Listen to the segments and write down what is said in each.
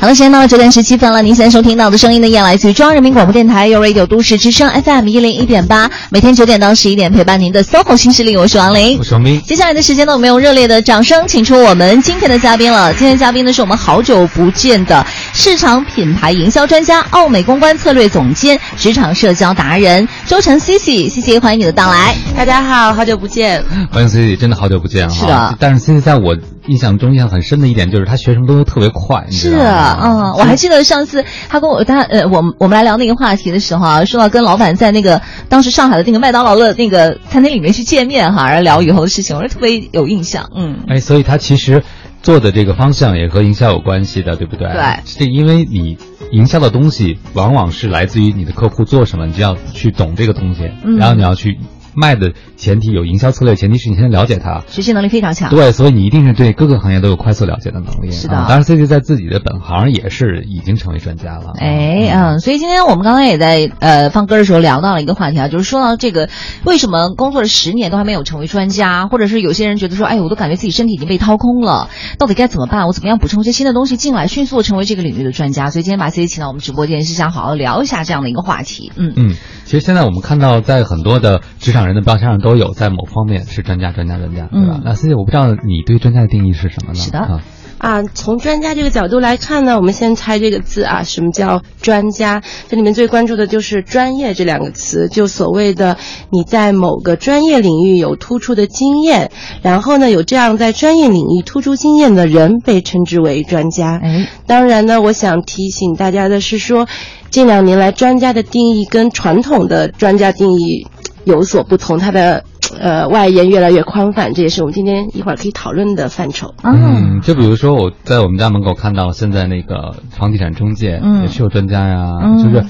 好了，时间到了九点十七分了。您现在收听到的声音呢，也来自于中央人民广播电台 u Radio 都市之声 FM 一零一点八，每天九点到十一点陪伴您的 SOHO 新势力，我是王琳，我是王斌。接下来的时间呢，我们用热烈的掌声，请出我们今天的嘉宾了。今天嘉宾呢，是我们好久不见的市场品牌营销专家、奥美公关策略总监、职场社交达人周晨 Cici，Cici，欢迎你的到来。大家好，好久不见。欢迎 Cici，真的好久不见是的，但是 Cici 在我印象中印象很深的一点就是他学什么东西特别快。是啊，嗯，我还记得上次他跟我他呃，我们我们来聊那个话题的时候啊，说到跟老板在那个当时上海的那个麦当劳的那个餐厅里面去见面哈，然后聊以后的事情，我是特别有印象。嗯，哎，所以他其实做的这个方向也和营销有关系的，对不对？对，是因为你营销的东西往往是来自于你的客户做什么，你就要去懂这个东西，然后你要去。卖的前提有营销策略，前提是你先了解它，学习能力非常强。对，所以你一定是对各个行业都有快速了解的能力。是的，当然 C C 在自己的本行也是已经成为专家了。哎，嗯，所以今天我们刚才也在呃放歌的时候聊到了一个话题啊，就是说到这个为什么工作了十年都还没有成为专家，或者是有些人觉得说，哎，我都感觉自己身体已经被掏空了，到底该怎么办？我怎么样补充一些新的东西进来，迅速成为这个领域的专家？所以今天把 C C 请到我们直播间，是想好好聊一下这样的一个话题。嗯嗯，其实现在我们看到在很多的职场人的标签上都。有在某方面是专家，专家，专家，对吧？那 C C，我不知道你对专家的定义是什么呢？是的，啊，从专家这个角度来看呢，我们先猜这个字啊，什么叫专家？这里面最关注的就是“专业”这两个词，就所谓的你在某个专业领域有突出的经验，然后呢，有这样在专业领域突出经验的人被称之为专家。哎，当然呢，我想提醒大家的是说，近两年来专家的定义跟传统的专家定义有所不同，它的。呃，外延越来越宽泛，这也是我们今天一会儿可以讨论的范畴。嗯，就比如说我在我们家门口看到，现在那个房地产中介也是有专家呀，就是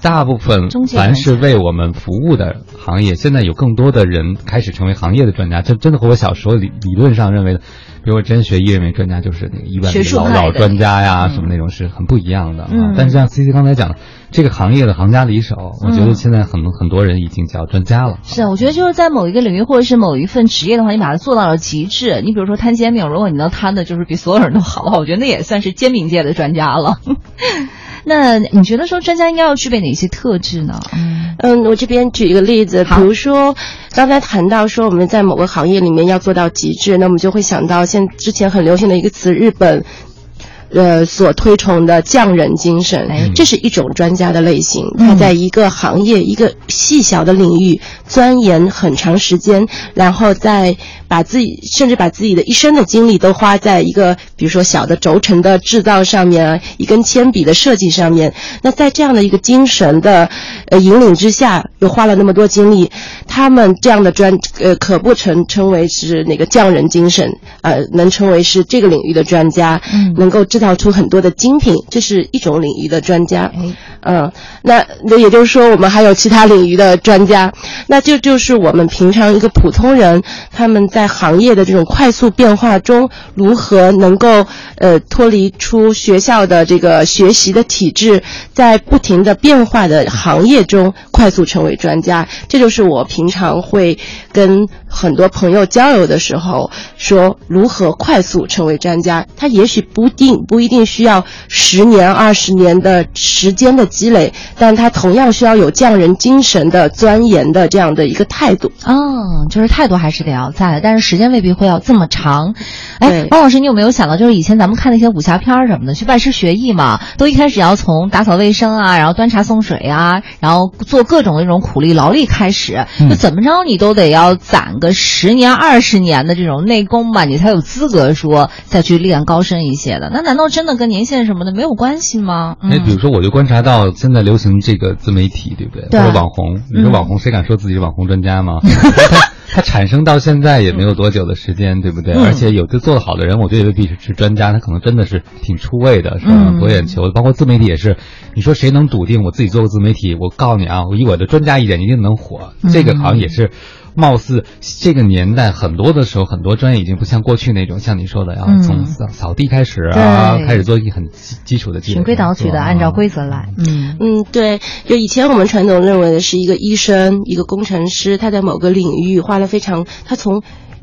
大部分凡是为我们服务的行业，现在有更多的人开始成为行业的专家。这真的和我小时候理理论上认为的。比如真学医认为专家就是那个医院老老专家呀，什么那种是很不一样的。嗯，但是像 C C 刚才讲的，这个行业的行家里手，我觉得现在很多很多人已经叫专家了。是啊，我觉得就是在某一个领域或者是某一份职业的话，你把它做到了极致。你比如说摊煎饼，如果你能摊的就是比所有人都好的话，我觉得那也算是煎饼界的专家了。那你觉得说专家应该要具备哪些特质呢？嗯，我这边举一个例子，比如说刚才谈到说我们在某个行业里面要做到极致，那我们就会想到现之前很流行的一个词，日本。呃，所推崇的匠人精神，这是一种专家的类型。他在一个行业、一个细小的领域钻研很长时间，然后再把自己甚至把自己的一生的精力都花在一个，比如说小的轴承的制造上面啊，一根铅笔的设计上面。那在这样的一个精神的呃引领之下，又花了那么多精力，他们这样的专呃可不成称为是那个匠人精神，呃，能称为是这个领域的专家，能够制。造出很多的精品，这是一种领域的专家。嗯，那那也就是说，我们还有其他领域的专家。那这就是我们平常一个普通人，他们在行业的这种快速变化中，如何能够呃脱离出学校的这个学习的体制，在不停的变化的行业中快速成为专家。这就是我平常会跟很多朋友交流的时候说，如何快速成为专家。他也许不定。不一定需要十年、二十年的时间的积累，但他同样需要有匠人精神的钻研的这样的一个态度。哦，就是态度还是得要在，但是时间未必会要这么长。哎，王老师，你有没有想到，就是以前咱们看那些武侠片什么的，去拜师学艺嘛，都一开始要从打扫卫生啊，然后端茶送水啊，然后做各种那种苦力劳力开始，就怎么着你都得要攒个十年、二十年的这种内功吧，你才有资格说再去练高深一些的。那难道？真的跟年限什么的没有关系吗？哎，比如说，我就观察到现在流行这个自媒体，对不对？或者网红，你说网红，谁敢说自己是网红专家吗？他他产生到现在也没有多久的时间，对不对？而且有的做的好的人，我觉得未必是是专家，他可能真的是挺出位的，是吧？博眼球的。包括自媒体也是，你说谁能笃定我自己做个自媒体？我告诉你啊，我以我的专家一点，一定能火。这个好像也是。貌似这个年代很多的时候，很多专业已经不像过去那种，像你说的，要从扫扫地开始啊，开始做一很基础的循规蹈矩的按照规则来。嗯嗯，对，就以前我们传统认为的是一个医生、一个工程师，他在某个领域花了非常，他从。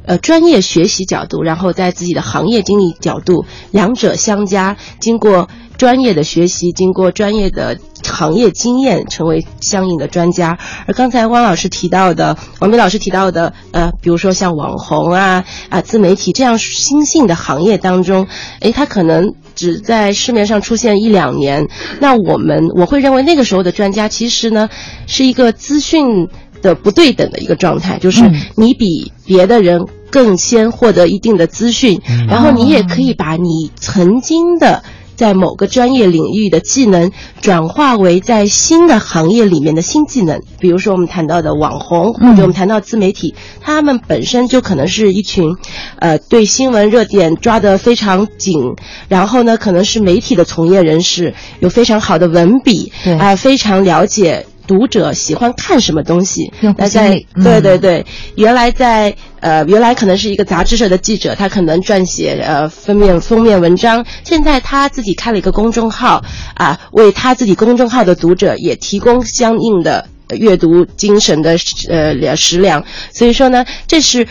呃专业学习角度，然后在自己的行业经历角度，两者相加，经过专业的学习，经过专业的行业经验，成为相应的专家。而刚才汪老师提到的，王明老师提到的，呃，比如说像网红啊啊自媒体这样新兴的行业当中，诶，他可能只在市面上出现一两年，那我们我会认为那个时候的专家其实呢是一个资讯。的不对等的一个状态，就是你比别的人更先获得一定的资讯，然后你也可以把你曾经的在某个专业领域的技能转化为在新的行业里面的新技能。比如说我们谈到的网红，或者我们谈到自媒体，他们本身就可能是一群，呃，对新闻热点抓得非常紧，然后呢，可能是媒体的从业人士，有非常好的文笔，啊，非常了解。读者喜欢看什么东西？那在对对对，原来在呃，原来可能是一个杂志社的记者，他可能撰写呃封面封面文章。现在他自己开了一个公众号啊，为他自己公众号的读者也提供相应的阅读精神的呃食粮。所以说呢，这是。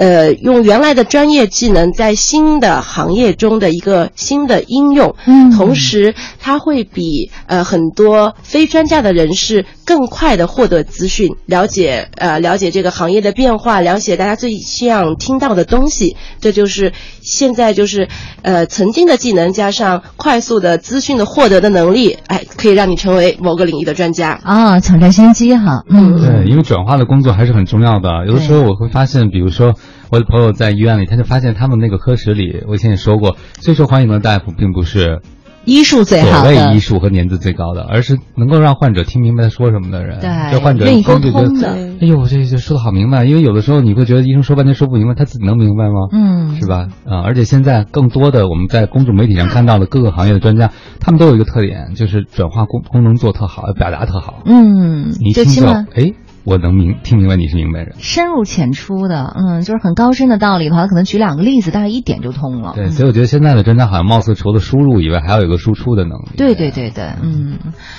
呃，用原来的专业技能在新的行业中的一个新的应用，嗯，同时它会比呃很多非专家的人士更快的获得资讯，了解呃了解这个行业的变化，了解大家最希望听到的东西。这就是现在就是呃曾经的技能加上快速的资讯的获得的能力，哎，可以让你成为某个领域的专家啊，抢占先机哈。嗯，对，因为转化的工作还是很重要的。有的时候我会发现，比如说。我的朋友在医院里，他就发现他们那个科室里，我以前也说过，最受欢迎的大夫并不是医术最好的，所谓医术和年资最高的，而是能够让患者听明白他说什么的人。对，这患者愿意沟通的。哎呦，这这说的好明白，因为有的时候你会觉得医生说半天说不明白，他自己能明白吗？嗯，是吧？啊，而且现在更多的我们在公众媒体上看到的各个行业的专家，他们都有一个特点，就是转化功功能做特好，表达特好。嗯，你听就哎。我能明听明白你是明白人，深入浅出的，嗯，就是很高深的道理的话，可能举两个例子，大概一点就通了。对，所以我觉得现在的专家好像貌似除了输入以外，还要有个输出的能力。对对对对，嗯，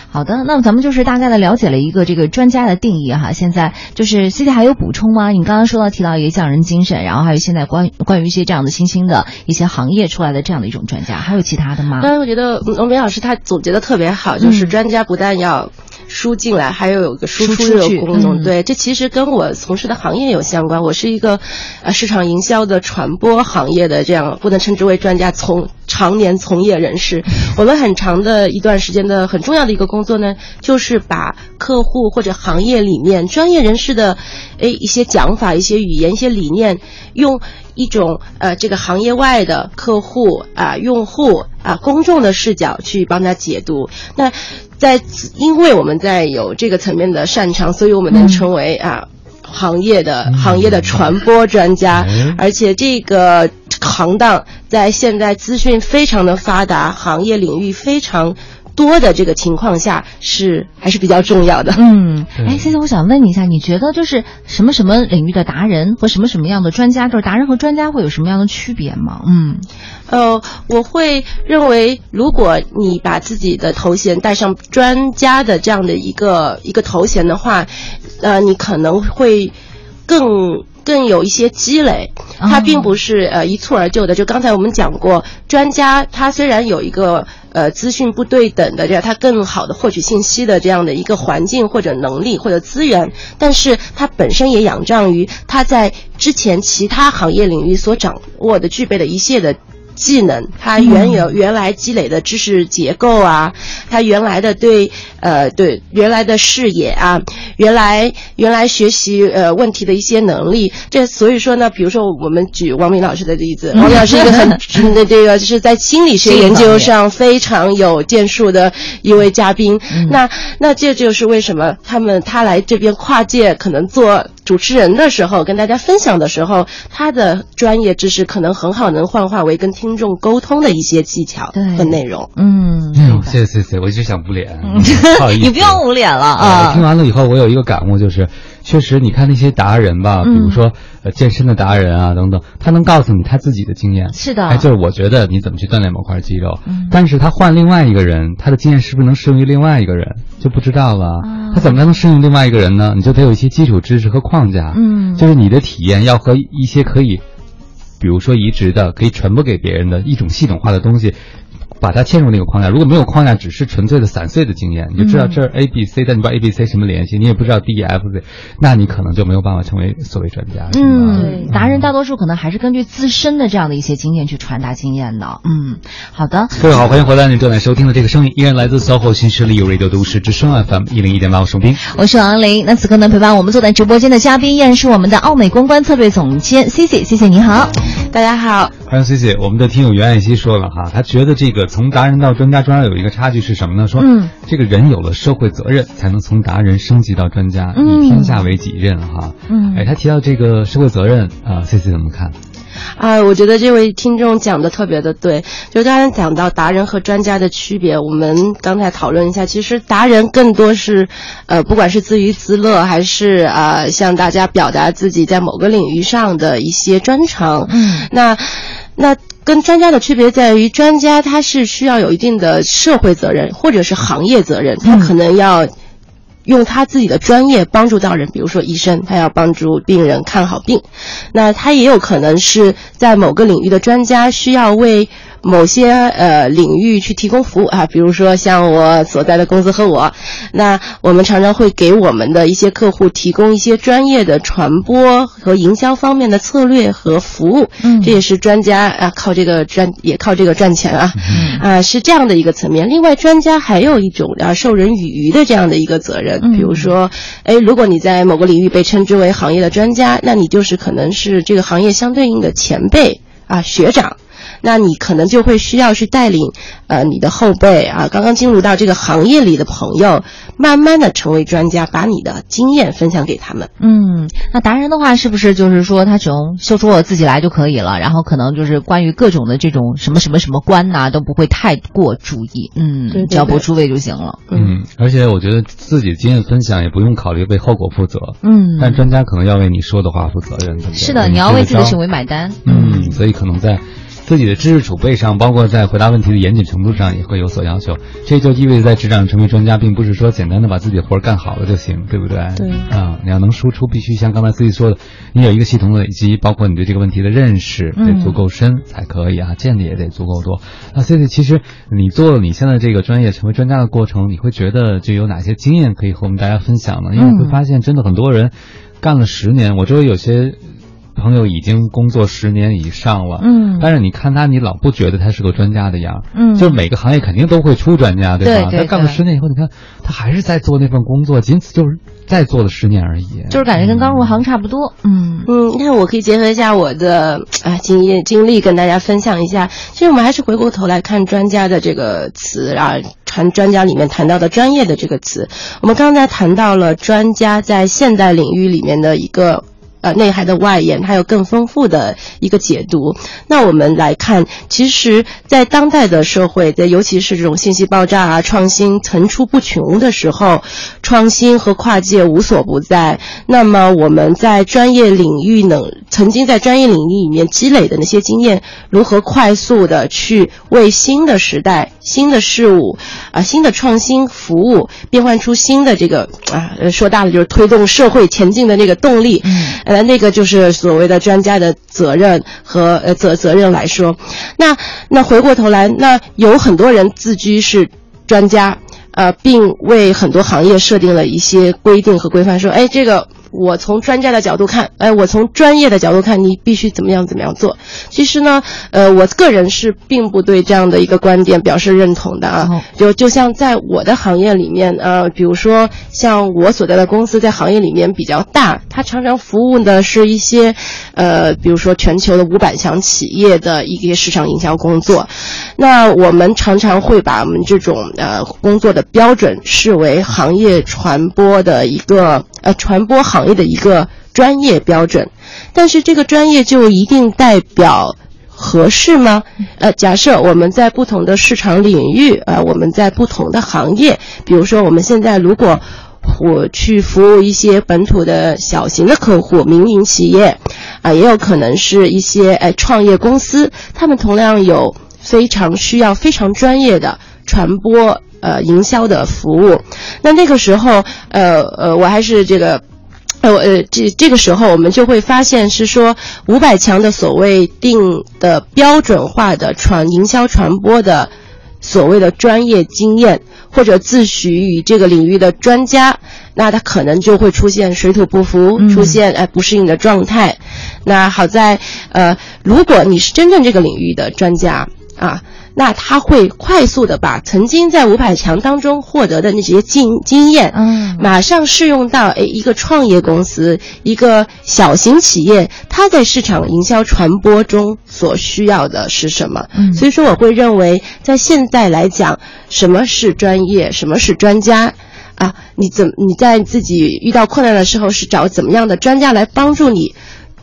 好的，那么咱们就是大概的了解了一个这个专家的定义哈。现在就是 C C 还有补充吗？你刚刚说到提到一个匠人精神，然后还有现在关关于一些这样的新兴的一些行业出来的这样的一种专家，还有其他的吗？当然我觉得龙梅老师他总结的特别好，就是专家不但要。输进来，还有有个输出的功能。对，这其实跟我从事的行业有相关。我是一个，呃，市场营销的传播行业的这样，不能称之为专家，从常年从业人士。我们很长的一段时间的很重要的一个工作呢，就是把客户或者行业里面专业人士的，诶一些讲法、一些语言、一些理念，用一种呃这个行业外的客户啊、用户啊、公众的视角去帮他解读。那在，因为我们在有这个层面的擅长，所以我们能成为啊行业的行业的传播专家，而且这个行当在现在资讯非常的发达，行业领域非常。多的这个情况下是还是比较重要的。嗯，哎，现在我想问你一下，你觉得就是什么什么领域的达人和什么什么样的专家，就是达人和专家会有什么样的区别吗？嗯，呃，我会认为，如果你把自己的头衔带上专家的这样的一个一个头衔的话，呃，你可能会更。更有一些积累，它并不是呃一蹴而就的。就刚才我们讲过，专家他虽然有一个呃资讯不对等的这样，他更好的获取信息的这样的一个环境或者能力或者资源，但是他本身也仰仗于他在之前其他行业领域所掌握的具备的一切的。技能，他原有原来积累的知识结构啊，他原来的对呃对原来的视野啊，原来原来学习呃问题的一些能力，这所以说呢，比如说我们举王明老师的例子，王明老师一个很的这个就是在心理学研究上非常有建树的一位嘉宾，那那这就是为什么他们他来这边跨界可能做。主持人的时候，跟大家分享的时候，他的专业知识可能很好，能幻化为跟听众沟通的一些技巧和内容。嗯，谢谢谢谢，我一直想不好意思，你不要捂脸了啊。听完了以后，我有一个感悟，就是确实，你看那些达人吧，比如说呃健身的达人啊等等，他能告诉你他自己的经验。是的，哎，就是我觉得你怎么去锻炼某块肌肉，但是他换另外一个人，他的经验是不是能适用于另外一个人？就不知道了。他怎么才能适用另外一个人呢？你就得有一些基础知识和框架。嗯，就是你的体验要和一些可以，比如说移植的、可以传播给别人的一种系统化的东西。把它嵌入那个框架，如果没有框架，只是纯粹的散碎的经验，你就知道这儿 A B C，但你不知道 A B C 什么联系，你也不知道 D E F Z，那你可能就没有办法成为所谓专家。嗯，达人大多数可能还是根据自身的这样的一些经验去传达经验的。嗯，好的，各位好，欢迎回来，您正在收听的这个声音依然来自 SOHO 新势力 Radio 都市之声 FM 一零一点八，我是冰，我是王林。那此刻呢，陪伴我们坐在直播间的嘉宾依然是我们的奥美公关策略总监 C C，谢谢你好，大家好，欢迎 C C。我们的听友袁爱希说了哈，他觉得这个从达人到专家专家有一个差距是什么呢？说，嗯，这个人有了社会责任，才能从达人升级到专家，以天下为己任哈。嗯，哎，他提到这个社会责任啊，C C 怎么看？啊，我觉得这位听众讲的特别的对，就刚才讲到达人和专家的区别，我们刚才讨论一下，其实达人更多是，呃，不管是自娱自乐，还是啊向大家表达自己在某个领域上的一些专长。嗯，那那。跟专家的区别在于，专家他是需要有一定的社会责任或者是行业责任，他可能要用他自己的专业帮助到人，比如说医生，他要帮助病人看好病。那他也有可能是在某个领域的专家，需要为。某些呃领域去提供服务啊，比如说像我所在的公司和我，那我们常常会给我们的一些客户提供一些专业的传播和营销方面的策略和服务，嗯，这也是专家啊靠这个赚也靠这个赚钱啊，嗯啊是这样的一个层面。另外，专家还有一种啊授人以渔的这样的一个责任，比如说，哎，如果你在某个领域被称之为行业的专家，那你就是可能是这个行业相对应的前辈啊学长。那你可能就会需要去带领，呃，你的后辈啊，刚刚进入到这个行业里的朋友，慢慢的成为专家，把你的经验分享给他们。嗯，那达人的话，是不是就是说他只用秀出我自己来就可以了？然后可能就是关于各种的这种什么什么什么关呐，都不会太过注意。嗯，只要不出位就行了。嗯，而且我觉得自己经验分享也不用考虑为后果负责。嗯，但专家可能要为你说的话负责任。是的，你要为自己的行为买单。嗯，所以可能在。自己的知识储备上，包括在回答问题的严谨程度上，也会有所要求。这就意味着在职场成为专家，并不是说简单的把自己的活儿干好了就行，对不对？对。啊，你要能输出，必须像刚才自己说的，你有一个系统的累积，包括你对这个问题的认识得足够深才可以啊，见的也得足够多。那 C C，其实你做了你现在这个专业成为专家的过程，你会觉得就有哪些经验可以和我们大家分享呢？因为会发现，真的很多人干了十年，我周围有些。朋友已经工作十年以上了，嗯，但是你看他，你老不觉得他是个专家的样，嗯，就是每个行业肯定都会出专家，对吧？他干了十年以后，你看他还是在做那份工作，仅此就是再做了十年而已，就是感觉跟刚入行差不多，嗯嗯。那我可以结合一下我的啊经验经历跟大家分享一下。其实我们还是回过头来看专家的这个词啊，谈专家里面谈到的专业的这个词。我们刚才谈到了专家在现代领域里面的一个。呃，内涵的外延，还有更丰富的一个解读。那我们来看，其实，在当代的社会，在尤其是这种信息爆炸啊、创新层出不穷的时候，创新和跨界无所不在。那么，我们在专业领域能曾经在专业领域里面积累的那些经验，如何快速的去为新的时代、新的事物啊、新的创新服务，变换出新的这个啊，说大了就是推动社会前进的那个动力。嗯。呃，那个就是所谓的专家的责任和呃责责任来说，那那回过头来，那有很多人自居是专家，呃，并为很多行业设定了一些规定和规范，说，哎，这个。我从专家的角度看，哎，我从专业的角度看，你必须怎么样怎么样做。其实呢，呃，我个人是并不对这样的一个观点表示认同的啊。就就像在我的行业里面，呃，比如说像我所在的公司在行业里面比较大，它常常服务的是一些，呃，比如说全球的五百强企业的一些市场营销工作。那我们常常会把我们这种呃工作的标准视为行业传播的一个呃传播行。行业的一个专业标准，但是这个专业就一定代表合适吗？呃，假设我们在不同的市场领域，呃，我们在不同的行业，比如说我们现在如果我去服务一些本土的小型的客户、民营企业，啊，也有可能是一些哎创业公司，他们同样有非常需要非常专业的传播。呃营销的服务。那那个时候，呃呃，我还是这个。呃，呃，这这个时候我们就会发现是说五百强的所谓定的标准化的传营销传播的所谓的专业经验，或者自诩于这个领域的专家，那他可能就会出现水土不服，出现呃不适应的状态。那好在呃，如果你是真正这个领域的专家啊。那他会快速的把曾经在五百强当中获得的那些经经验，嗯，马上适用到诶一个创业公司、一个小型企业，它在市场营销传播中所需要的是什么？嗯，所以说我会认为，在现在来讲，什么是专业，什么是专家，啊，你怎你在自己遇到困难的时候是找怎么样的专家来帮助你？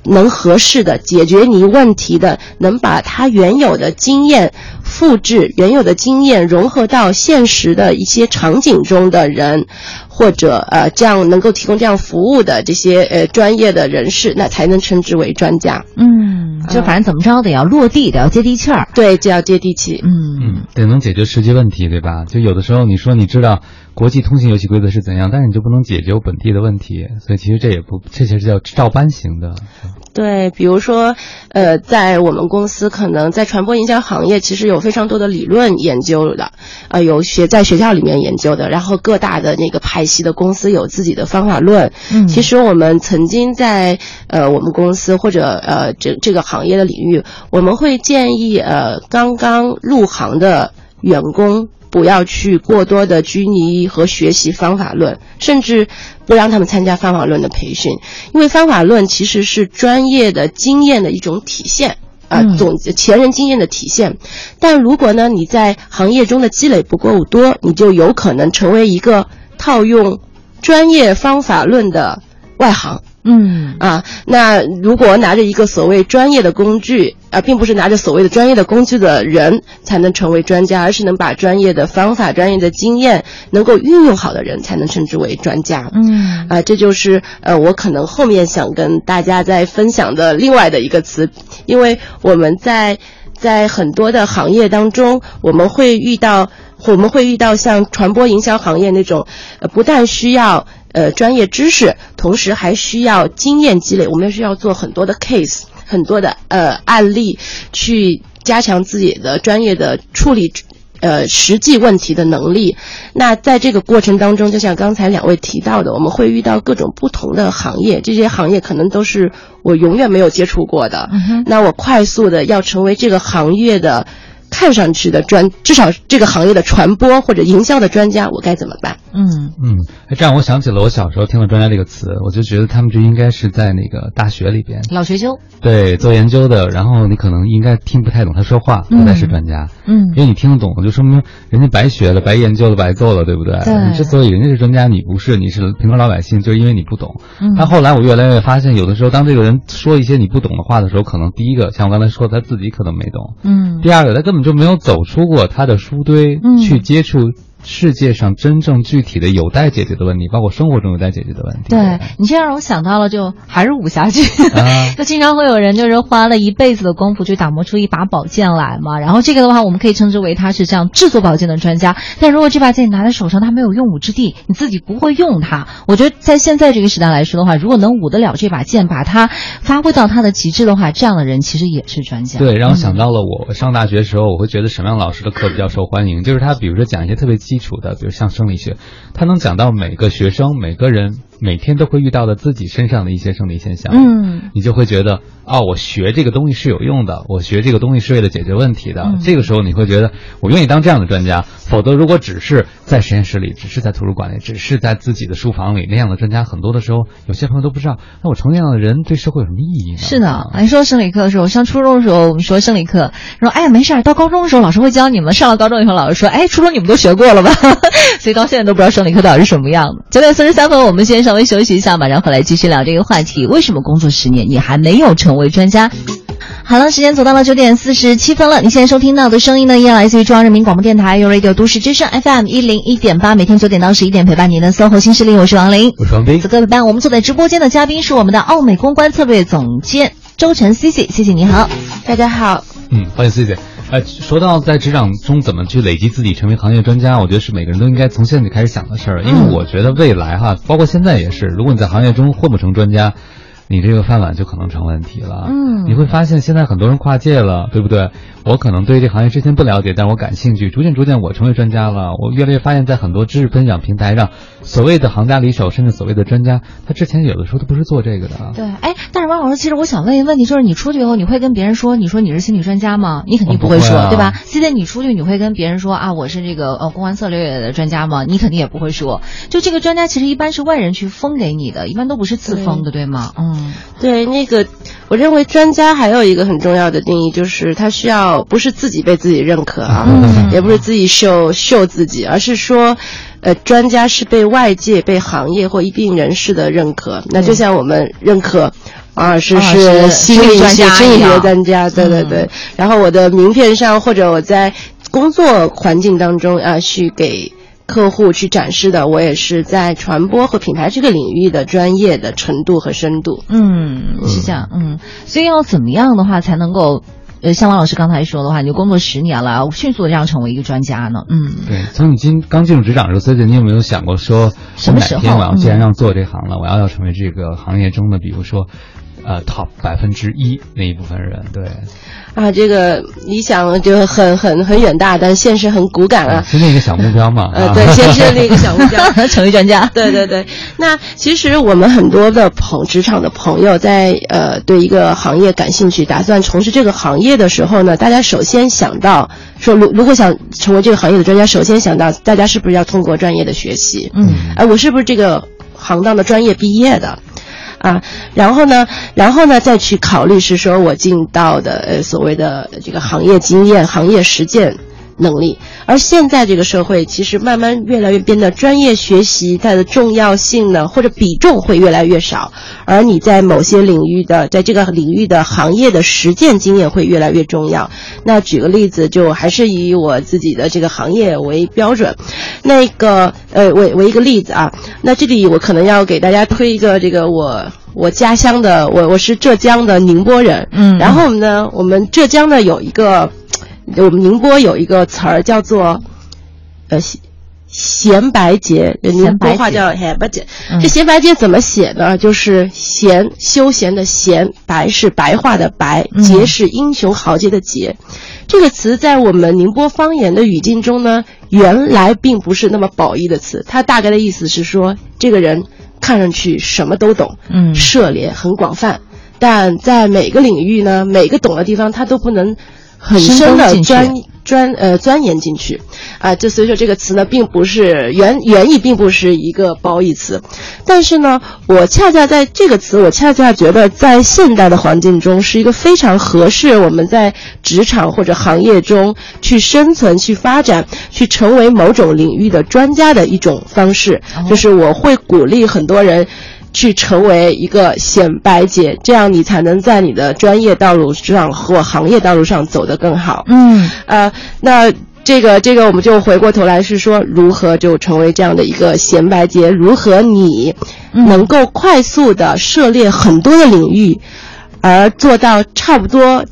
能合适的解决你问题的，能把他原有的经验复制，原有的经验融合到现实的一些场景中的人，或者呃这样能够提供这样服务的这些呃专业的人士，那才能称之为专家。嗯，就反正怎么着得要落地，得要接地气儿。对，就要接地气。嗯嗯，得能解决实际问题，对吧？就有的时候你说你知道。国际通行游戏规则是怎样？但是你就不能解决本地的问题，所以其实这也不，这些是叫照搬型的。对，比如说，呃，在我们公司，可能在传播营销行业，其实有非常多的理论研究的，呃，有学在学校里面研究的，然后各大的那个派系的公司有自己的方法论。嗯，其实我们曾经在呃我们公司或者呃这这个行业的领域，我们会建议呃刚刚入行的员工。不要去过多的拘泥和学习方法论，甚至不让他们参加方法论的培训，因为方法论其实是专业的经验的一种体现啊，总前人经验的体现。但如果呢你在行业中的积累不够多，你就有可能成为一个套用专业方法论的外行。嗯啊，那如果拿着一个所谓专业的工具啊，并不是拿着所谓的专业的工具的人才能成为专家，而是能把专业的方法、专业的经验能够运用好的人才能称之为专家。嗯啊，这就是呃，我可能后面想跟大家再分享的另外的一个词，因为我们在在很多的行业当中，我们会遇到我们会遇到像传播营销行业那种，呃，不但需要。呃，专业知识，同时还需要经验积累。我们需要做很多的 case，很多的呃案例，去加强自己的专业的处理呃实际问题的能力。那在这个过程当中，就像刚才两位提到的，我们会遇到各种不同的行业，这些行业可能都是我永远没有接触过的。那我快速的要成为这个行业的。看上去的专，至少这个行业的传播或者营销的专家，我该怎么办？嗯嗯，哎，这样我想起了我小时候听了“专家”这个词，我就觉得他们就应该是在那个大学里边老学究，对，做研究的。然后你可能应该听不太懂他说话，他才是专家。嗯，因为你听得懂，就说明人家白学了、白研究了、白做了，对不对？对。你之所以人家是专家，你不是，你是平头老百姓，就是因为你不懂。嗯。但后来我越来越发现，有的时候当这个人说一些你不懂的话的时候，可能第一个像我刚才说，他自己可能没懂。嗯。第二个，他根本就没有走出。过他的书堆嗯去接触。世界上真正具体的有待解决的问题，包括生活中有待解决的问题。对你这样让我想到了，就还是武侠剧，就经常会有人就是花了一辈子的功夫去打磨出一把宝剑来嘛。然后这个的话，我们可以称之为他是这样制作宝剑的专家。但如果这把剑你拿在手上，他没有用武之地，你自己不会用它。我觉得在现在这个时代来说的话，如果能舞得了这把剑，把它发挥到它的极致的话，这样的人其实也是专家。对，让我想到了我上大学时候，我会觉得什么样老师的课比较受欢迎，就是他比如说讲一些特别基础的，比如像生理学，他能讲到每个学生每个人。每天都会遇到的自己身上的一些生理现象，嗯，你就会觉得，哦，我学这个东西是有用的，我学这个东西是为了解决问题的。这个时候你会觉得，我愿意当这样的专家。否则，如果只是在实验室里，只是在图书馆里，只是在自己的书房里，那样的专家，很多的时候，有些朋友都不知道，那我成那样的人对社会有什么意义呢？是的，你说生理课的时候，上初中的时候，我们说生理课，说哎呀没事儿，到高中的时候老师会教你们。上了高中以后，老师说，哎，初中你们都学过了吧？所以到现在都不知道生理课到底是什么样的。九点四十三分，我们先稍微休息一下吧。然后来继续聊这个话题：为什么工作十年你还没有成为专家？好了，时间走到了九点四十七分了。你现在收听到的声音呢，依然来自于中央人民广播电台 u Radio 都市之声 FM 一零一点八，每天九点到十一点陪伴您的 SOHO 新势力，我是王琳，我是王斌。此刻陪伴我们坐在直播间的嘉宾是我们的奥美公关策略总监周晨 C C，谢谢你好，大家好，嗯，欢迎 C C。呃，说到在职场中怎么去累积自己成为行业专家，我觉得是每个人都应该从现在开始想的事儿。因为我觉得未来哈，包括现在也是，如果你在行业中混不成专家。你这个饭碗就可能成问题了。嗯，你会发现现在很多人跨界了，对不对？我可能对这行业之前不了解，但我感兴趣，逐渐逐渐我成为专家了。我越来越发现，在很多知识分享平台上，所谓的行家里手，甚至所谓的专家，他之前有的时候都不是做这个的。对，哎，但是王老师，其实我想问一个问题，就是你出去以后，你会跟别人说，你说你是心理专家吗？你肯定不会说，对吧？现在你出去，你会跟别人说啊，我是这个呃公关策略的专家吗？你肯定也不会说。就这个专家，其实一般是外人去封给你的，一般都不是自封的，对吗？嗯，对。那个，我认为专家还有一个很重要的定义，就是他需要不是自己被自己认可啊，也不是自己秀秀自己，而是说，呃，专家是被外界、被行业或一定人士的认可。那就像我们认可王老师是心理学、心理学专家，对对对。然后我的名片上或者我在工作环境当中啊，去给。客户去展示的，我也是在传播和品牌这个领域的专业的程度和深度。嗯，是这样。嗯，所以要怎么样的话才能够，呃，像王老师刚才说的话，你就工作十年了，迅速的这样成为一个专家呢？嗯，对。从你今刚进入职场的时候 c c 你有没有想过说，什么时候？我要既然要做这行了，我要要成为这个行业中的，比如说。呃，top 百分之一那一部分人，对，啊，这个理想就很很很远大，但现实很骨感啊。先立一个小目标嘛，呃，对，先设立一个小目标，成为专家。对对对，那其实我们很多的朋职场的朋友在呃对一个行业感兴趣，打算从事这个行业的时候呢，大家首先想到说，如如果想成为这个行业的专家，首先想到大家是不是要通过专业的学习？嗯，哎，我是不是这个行当的专业毕业的？啊，然后呢，然后呢，再去考虑是说我进到的呃所谓的这个行业经验、行业实践。能力，而现在这个社会其实慢慢越来越变得专业学习它的重要性呢，或者比重会越来越少，而你在某些领域的，在这个领域的行业的实践经验会越来越重要。那举个例子，就还是以我自己的这个行业为标准，那个呃为为一个例子啊，那这里我可能要给大家推一个这个我我家乡的，我我是浙江的宁波人，嗯，然后呢，我们浙江呢有一个。我们宁波有一个词儿叫做，呃，闲白节，宁波话叫闲白节。这闲白节怎么写呢？就是闲休闲的闲，白是白话的白，节是英雄豪杰的节。这个词在我们宁波方言的语境中呢，原来并不是那么褒义的词。它大概的意思是说，这个人看上去什么都懂，嗯，涉猎很广泛，但在每个领域呢，每个懂的地方，他都不能。很深的钻钻呃钻研进去，啊，就所以说这个词呢，并不是原原意并不是一个褒义词，但是呢，我恰恰在这个词，我恰恰觉得在现代的环境中是一个非常合适我们在职场或者行业中去生存、去发展、去成为某种领域的专家的一种方式，就是我会鼓励很多人。去成为一个显摆姐，这样你才能在你的专业道路上或行业道路上走得更好。嗯，呃，那这个这个我们就回过头来是说，如何就成为这样的一个显摆姐？如何你能够快速的涉猎很多的领域，而做到差不多，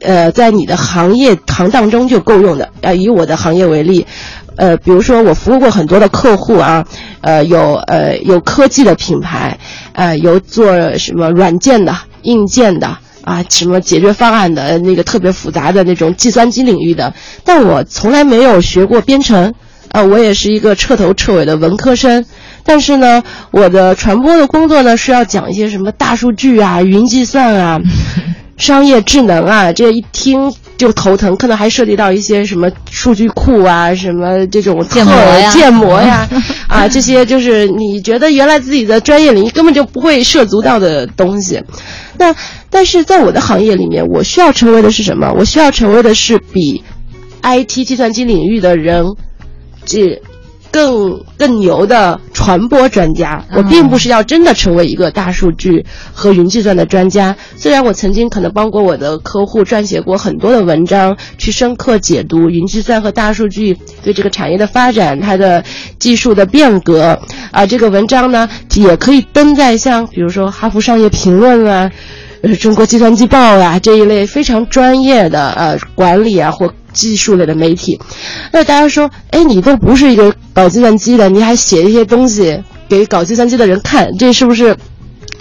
呃，在你的行业行当中就够用的？呃，以我的行业为例。呃，比如说我服务过很多的客户啊，呃，有呃有科技的品牌，呃，有做什么软件的、硬件的啊，什么解决方案的那个特别复杂的那种计算机领域的，但我从来没有学过编程，啊，我也是一个彻头彻尾的文科生，但是呢，我的传播的工作呢是要讲一些什么大数据啊、云计算啊。商业智能啊，这一听就头疼，可能还涉及到一些什么数据库啊，什么这种建模呀、建模呀，啊，这些就是你觉得原来自己的专业领域根本就不会涉足到的东西。那但是在我的行业里面，我需要成为的是什么？我需要成为的是比 IT 计算机领域的人，这。更更牛的传播专家，我并不是要真的成为一个大数据和云计算的专家。虽然我曾经可能帮过我的客户撰写过很多的文章，去深刻解读云计算和大数据对这个产业的发展、它的技术的变革啊，这个文章呢也可以登在像比如说《哈佛商业评论》啊。呃中国计算机报啊这一类非常专业的呃管理啊或技术类的媒体。那大家说，哎，你都不是一个搞计算机的，你还写一些东西给搞计算机的人看，这是不是？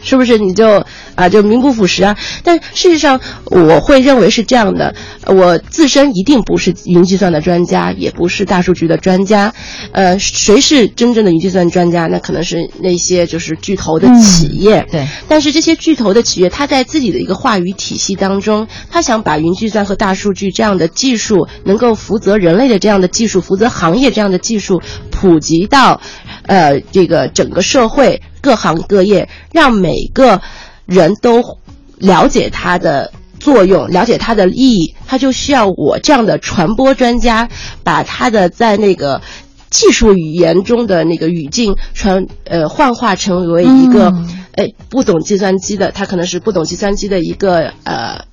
是不是你就啊就名不副实啊？但事实上，我会认为是这样的。我自身一定不是云计算的专家，也不是大数据的专家。呃，谁是真正的云计算专家？那可能是那些就是巨头的企业。对。但是这些巨头的企业，他在自己的一个话语体系当中，他想把云计算和大数据这样的技术，能够负责人类的这样的技术，负责行业这样的技术普及到，呃，这个整个社会。各行各业，让每个人都了解它的作用，了解它的意义，它就需要我这样的传播专家，把他的在那个技术语言中的那个语境传呃幻化成为一个，哎，不懂计算机的，他可能是不懂计算机的一个呃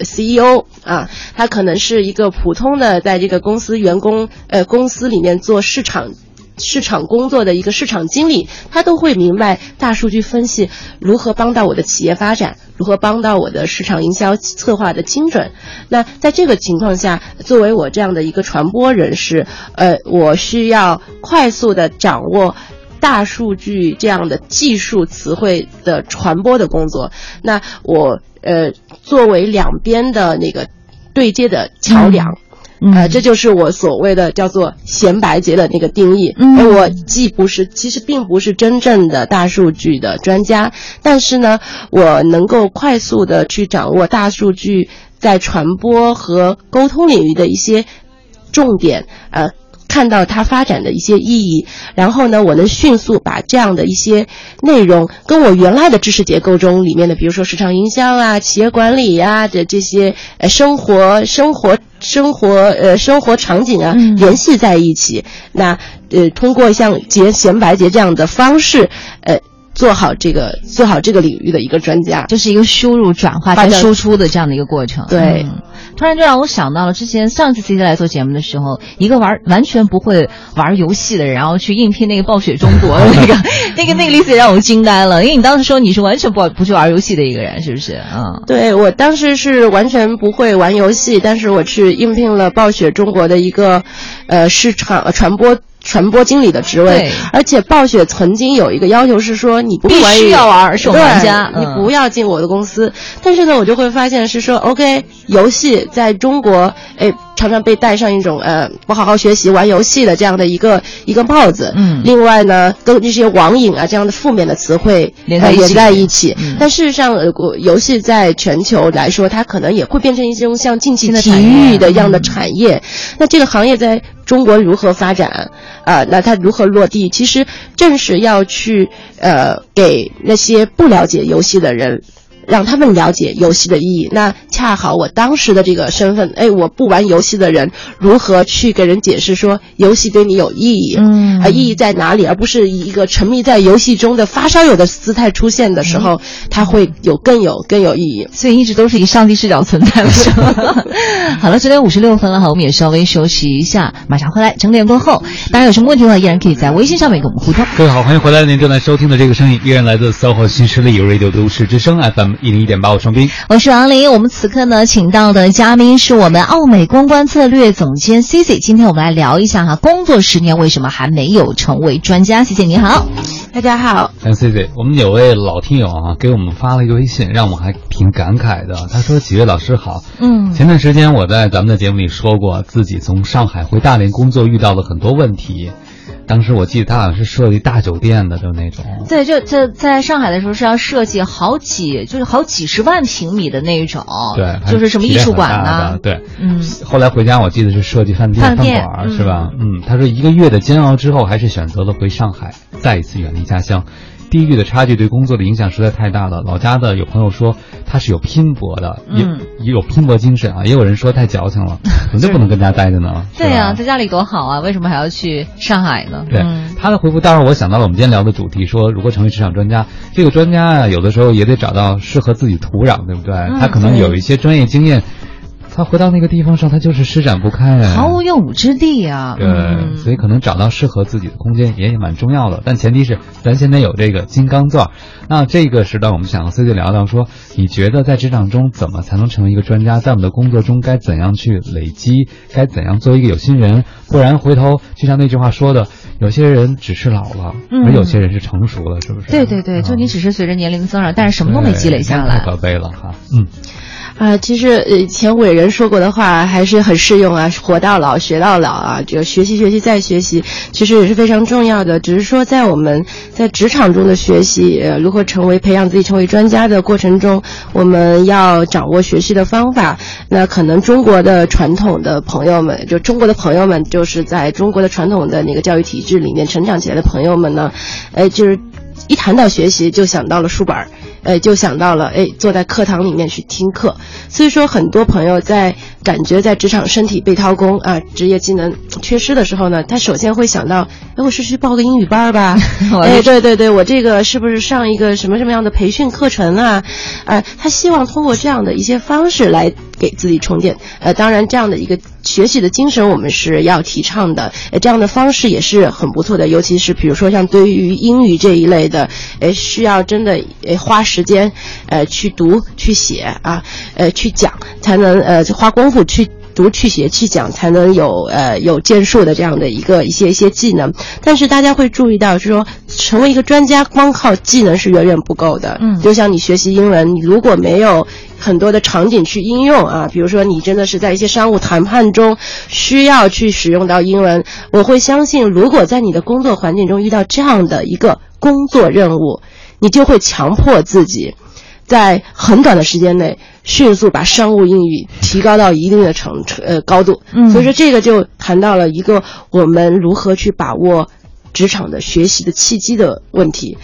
CEO 啊，他可能是一个普通的在这个公司员工呃公司里面做市场。市场工作的一个市场经理，他都会明白大数据分析如何帮到我的企业发展，如何帮到我的市场营销策划的精准。那在这个情况下，作为我这样的一个传播人士，呃，我需要快速的掌握大数据这样的技术词汇的传播的工作。那我呃，作为两边的那个对接的桥梁。呃，这就是我所谓的叫做贤白节的那个定义。嗯，我既不是，其实并不是真正的大数据的专家，但是呢，我能够快速的去掌握大数据在传播和沟通领域的一些重点。呃。看到它发展的一些意义，然后呢，我能迅速把这样的一些内容跟我原来的知识结构中里面的，比如说市场营销啊、企业管理呀的这些呃生活、生活、生活呃生活场景啊联系在一起。那呃，通过像节闲白节这样的方式，呃。做好这个，做好这个领域的一个专家，就是一个输入、转化再输出的这样的一个过程。对，突然就让我想到了之前上次 C C 来做节目的时候，一个玩完全不会玩游戏的人，然后去应聘那个暴雪中国 那个那个那个例子也让我惊呆了，因为你当时说你是完全不不去玩游戏的一个人，是不是？嗯，对我当时是完全不会玩游戏，但是我去应聘了暴雪中国的一个呃市场传播。传播经理的职位，而且暴雪曾经有一个要求是说，你不必须要玩是玩家，你不要进我的公司。但是呢，我就会发现是说，OK，游戏在中国，哎。常常被戴上一种呃不好好学习玩游戏的这样的一个一个帽子。嗯。另外呢，跟这些网瘾啊这样的负面的词汇连在连在一起。但事实上，呃，游戏在全球来说，它可能也会变成一种像竞技体育的样的产业。那这个行业在中国如何发展啊？那它如何落地？其实正是要去呃给那些不了解游戏的人。让他们了解游戏的意义。那恰好我当时的这个身份，哎，我不玩游戏的人如何去给人解释说游戏对你有意义？嗯，啊，意义在哪里？而不是以一个沉迷在游戏中的发烧友的姿态出现的时候，它会有更有更有意义。所以一直都是以上帝视角存在的。好了，九点五十六分了哈，我们也稍微休息一下，马上回来。整点过后，大家有什么问题的话，依然可以在微信上面跟我们互动。各位好，欢迎回来，您正在收听的这个声音依然来自 SOHO 新势力 Radio 都市之声 FM。一零一点八，我双斌，我是王林。我们此刻呢，请到的嘉宾是我们奥美公关策略总监 C C。今天我们来聊一下哈，工作十年为什么还没有成为专家？C C 你好，大家好。欢迎 C C。我们有位老听友啊，给我们发了一个微信，让我们还挺感慨的。他说：“几位老师好，嗯，前段时间我在咱们的节目里说过，自己从上海回大连工作遇到了很多问题。”当时我记得他好像是设计大酒店的，就那种。对，就在在上海的时候是要设计好几，就是好几十万平米的那种。对，就是什么艺术馆呢？对，嗯。后来回家，我记得是设计饭店、饭馆，是吧？嗯。他说一个月的煎熬之后，还是选择了回上海，再一次远离家乡。地域的差距对工作的影响实在太大了。老家的有朋友说他是有拼搏的，也也有拼搏精神啊。也有人说太矫情了，怎么就不能跟家待着呢？对呀，在家里多好啊，为什么还要去上海呢？对他的回复，当然我想到了我们今天聊的主题，说如何成为职场专家，这个专家啊，有的时候也得找到适合自己土壤，对不对？他可能有一些专业经验。他回到那个地方上，他就是施展不开，毫无用武之地啊。对，所以可能找到适合自己的空间也也蛮重要的，但前提是咱现在有这个金刚钻。那这个时段我们想和 C C 聊聊，说你觉得在职场中怎么才能成为一个专家？在我们的工作中该怎样去累积？该怎样做一个有心人？不然回头就像那句话说的，有些人只是老了，而有些人是成熟了，是不是？对对对，就你只是随着年龄增长，但是什么都没积累下来，太可悲了哈。嗯。啊，其实以前伟人说过的话还是很适用啊，活到老学到老啊，就学习学习再学习，其实也是非常重要的。只是说在我们在职场中的学习，呃，如何成为培养自己成为专家的过程中，我们要掌握学习的方法。那可能中国的传统的朋友们，就中国的朋友们，就是在中国的传统的那个教育体制里面成长起来的朋友们呢，哎，就是一谈到学习就想到了书本儿。呃，就想到了，哎，坐在课堂里面去听课。所以说，很多朋友在感觉在职场身体被掏空啊，职业技能缺失的时候呢，他首先会想到，哎，我是去报个英语班吧？哎，对对对，我这个是不是上一个什么什么样的培训课程啊？呃，他希望通过这样的一些方式来给自己充电。呃，当然，这样的一个学习的精神我们是要提倡的。呃，这样的方式也是很不错的，尤其是比如说像对于英语这一类的，呃，需要真的呃花。时间，呃，去读去写啊，呃，去讲才能呃花功夫去读去写去讲才能有呃有建树的这样的一个一些一些技能。但是大家会注意到，是说成为一个专家，光靠技能是远远不够的。嗯，就像你学习英文，你如果没有很多的场景去应用啊，比如说你真的是在一些商务谈判中需要去使用到英文，我会相信，如果在你的工作环境中遇到这样的一个工作任务。你就会强迫自己，在很短的时间内迅速把商务英语提高到一定的程呃高度。嗯，所以说这个就谈到了一个我们如何去把握职场的学习的契机的问题，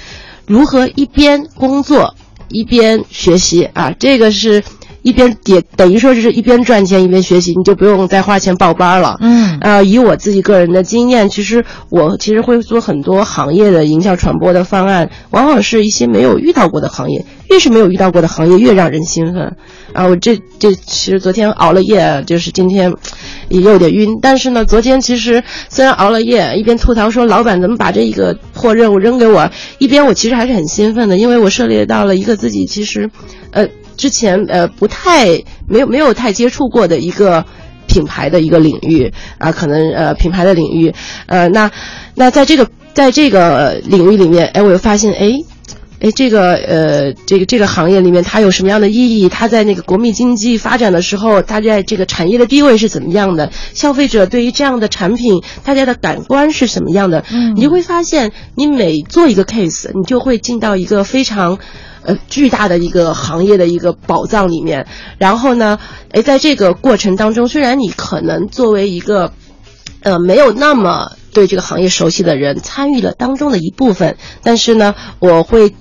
如何一边工作一边学习啊，这个是。一边也等于说就是一边赚钱一边学习，你就不用再花钱报班了。嗯，呃，以我自己个人的经验，其实我其实会做很多行业的营销传播的方案，往往是一些没有遇到过的行业，越是没有遇到过的行业越让人兴奋。啊，我这这其实昨天熬了夜，就是今天也有点晕，但是呢，昨天其实虽然熬了夜，一边吐槽说老板怎么把这一个破任务扔给我，一边我其实还是很兴奋的，因为我涉猎到了一个自己其实，呃。之前呃不太没有没有太接触过的一个品牌的一个领域啊，可能呃品牌的领域，呃那那在这个在这个领域里面，哎我又发现哎哎这个呃这个这个行业里面它有什么样的意义？它在那个国民经济发展的时候，它在这个产业的地位是怎么样的？消费者对于这样的产品，大家的感官是什么样的？嗯，你就会发现，你每做一个 case，你就会进到一个非常。呃，巨大的一个行业的一个宝藏里面，然后呢，诶，在这个过程当中，虽然你可能作为一个，呃，没有那么对这个行业熟悉的人，参与了当中的一部分，但是呢，我会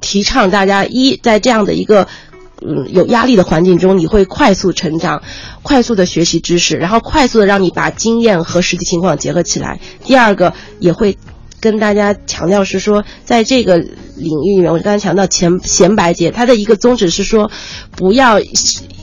提倡大家一在这样的一个，嗯，有压力的环境中，你会快速成长，快速的学习知识，然后快速的让你把经验和实际情况结合起来。第二个也会。跟大家强调是说，在这个领域里面，我刚才强调前贤白节，它的一个宗旨是说，不要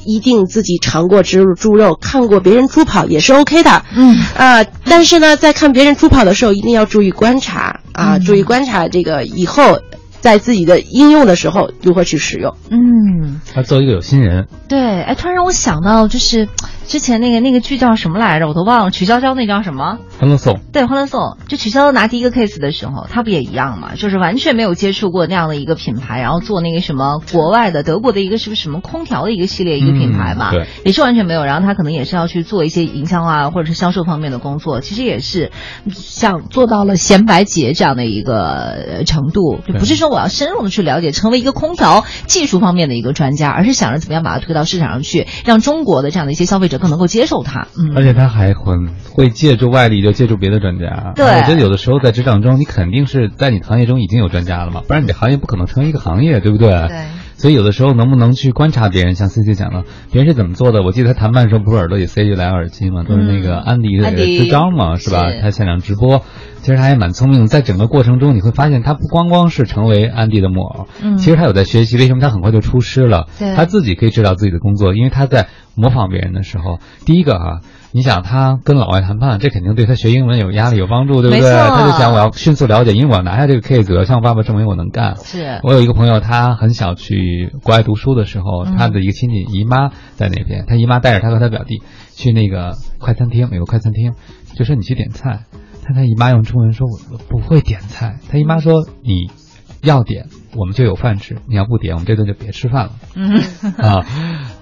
一定自己尝过猪猪肉，看过别人猪跑也是 OK 的。嗯啊，但是呢，在看别人猪跑的时候，一定要注意观察啊，注意观察这个以后。在自己的应用的时候，如何去使用？嗯，他做一个有心人。对，哎，突然让我想到，就是之前那个那个剧叫什么来着？我都忘了。曲筱绡那叫什么？欢乐颂。对，欢乐颂。就曲筱绡拿第一个 case 的时候，他不也一样嘛？就是完全没有接触过那样的一个品牌，然后做那个什么国外的德国的一个是不是什么空调的一个系列一个品牌嘛？对，也是完全没有。然后他可能也是要去做一些营销啊，或者是销售方面的工作。其实也是想做到了贤白姐这样的一个程度，就不是说我要深入的去了。了解成为一个空调技术方面的一个专家，而是想着怎么样把它推到市场上去，让中国的这样的一些消费者更能够接受它。嗯，而且他还很会借助外力，就借助别的专家。对，我觉得有的时候在职场中，你肯定是在你的行业中已经有专家了嘛，不然你这行业不可能成为一个行业，对不对？对。所以有的时候能不能去观察别人，像 C C 讲的，别人是怎么做的？我记得他谈判的时候不是耳朵里塞一来耳机嘛，都是那个安迪的支招嘛，是吧？他现场直播，其实他也蛮聪明的，在整个过程中你会发现，他不光光是成为安迪的木偶，嗯，其实他有在学习。为什么他很快就出师了？他自己可以知道自己的工作，因为他在模仿别人的时候，第一个啊。你想他跟老外谈判，这肯定对他学英文有压力、有帮助，对不对？他就想我要迅速了解，因为我要拿下这个 case，我要向我爸爸证明我能干。是。我有一个朋友，他很小去国外读书的时候，他的一个亲戚姨妈在那边，他姨妈带着他和他表弟去那个快餐厅，美国快餐厅，就说你去点菜，他他姨妈用中文说我不会点菜，他姨妈说你要点，我们就有饭吃；你要不点，我们这顿就别吃饭了。嗯啊。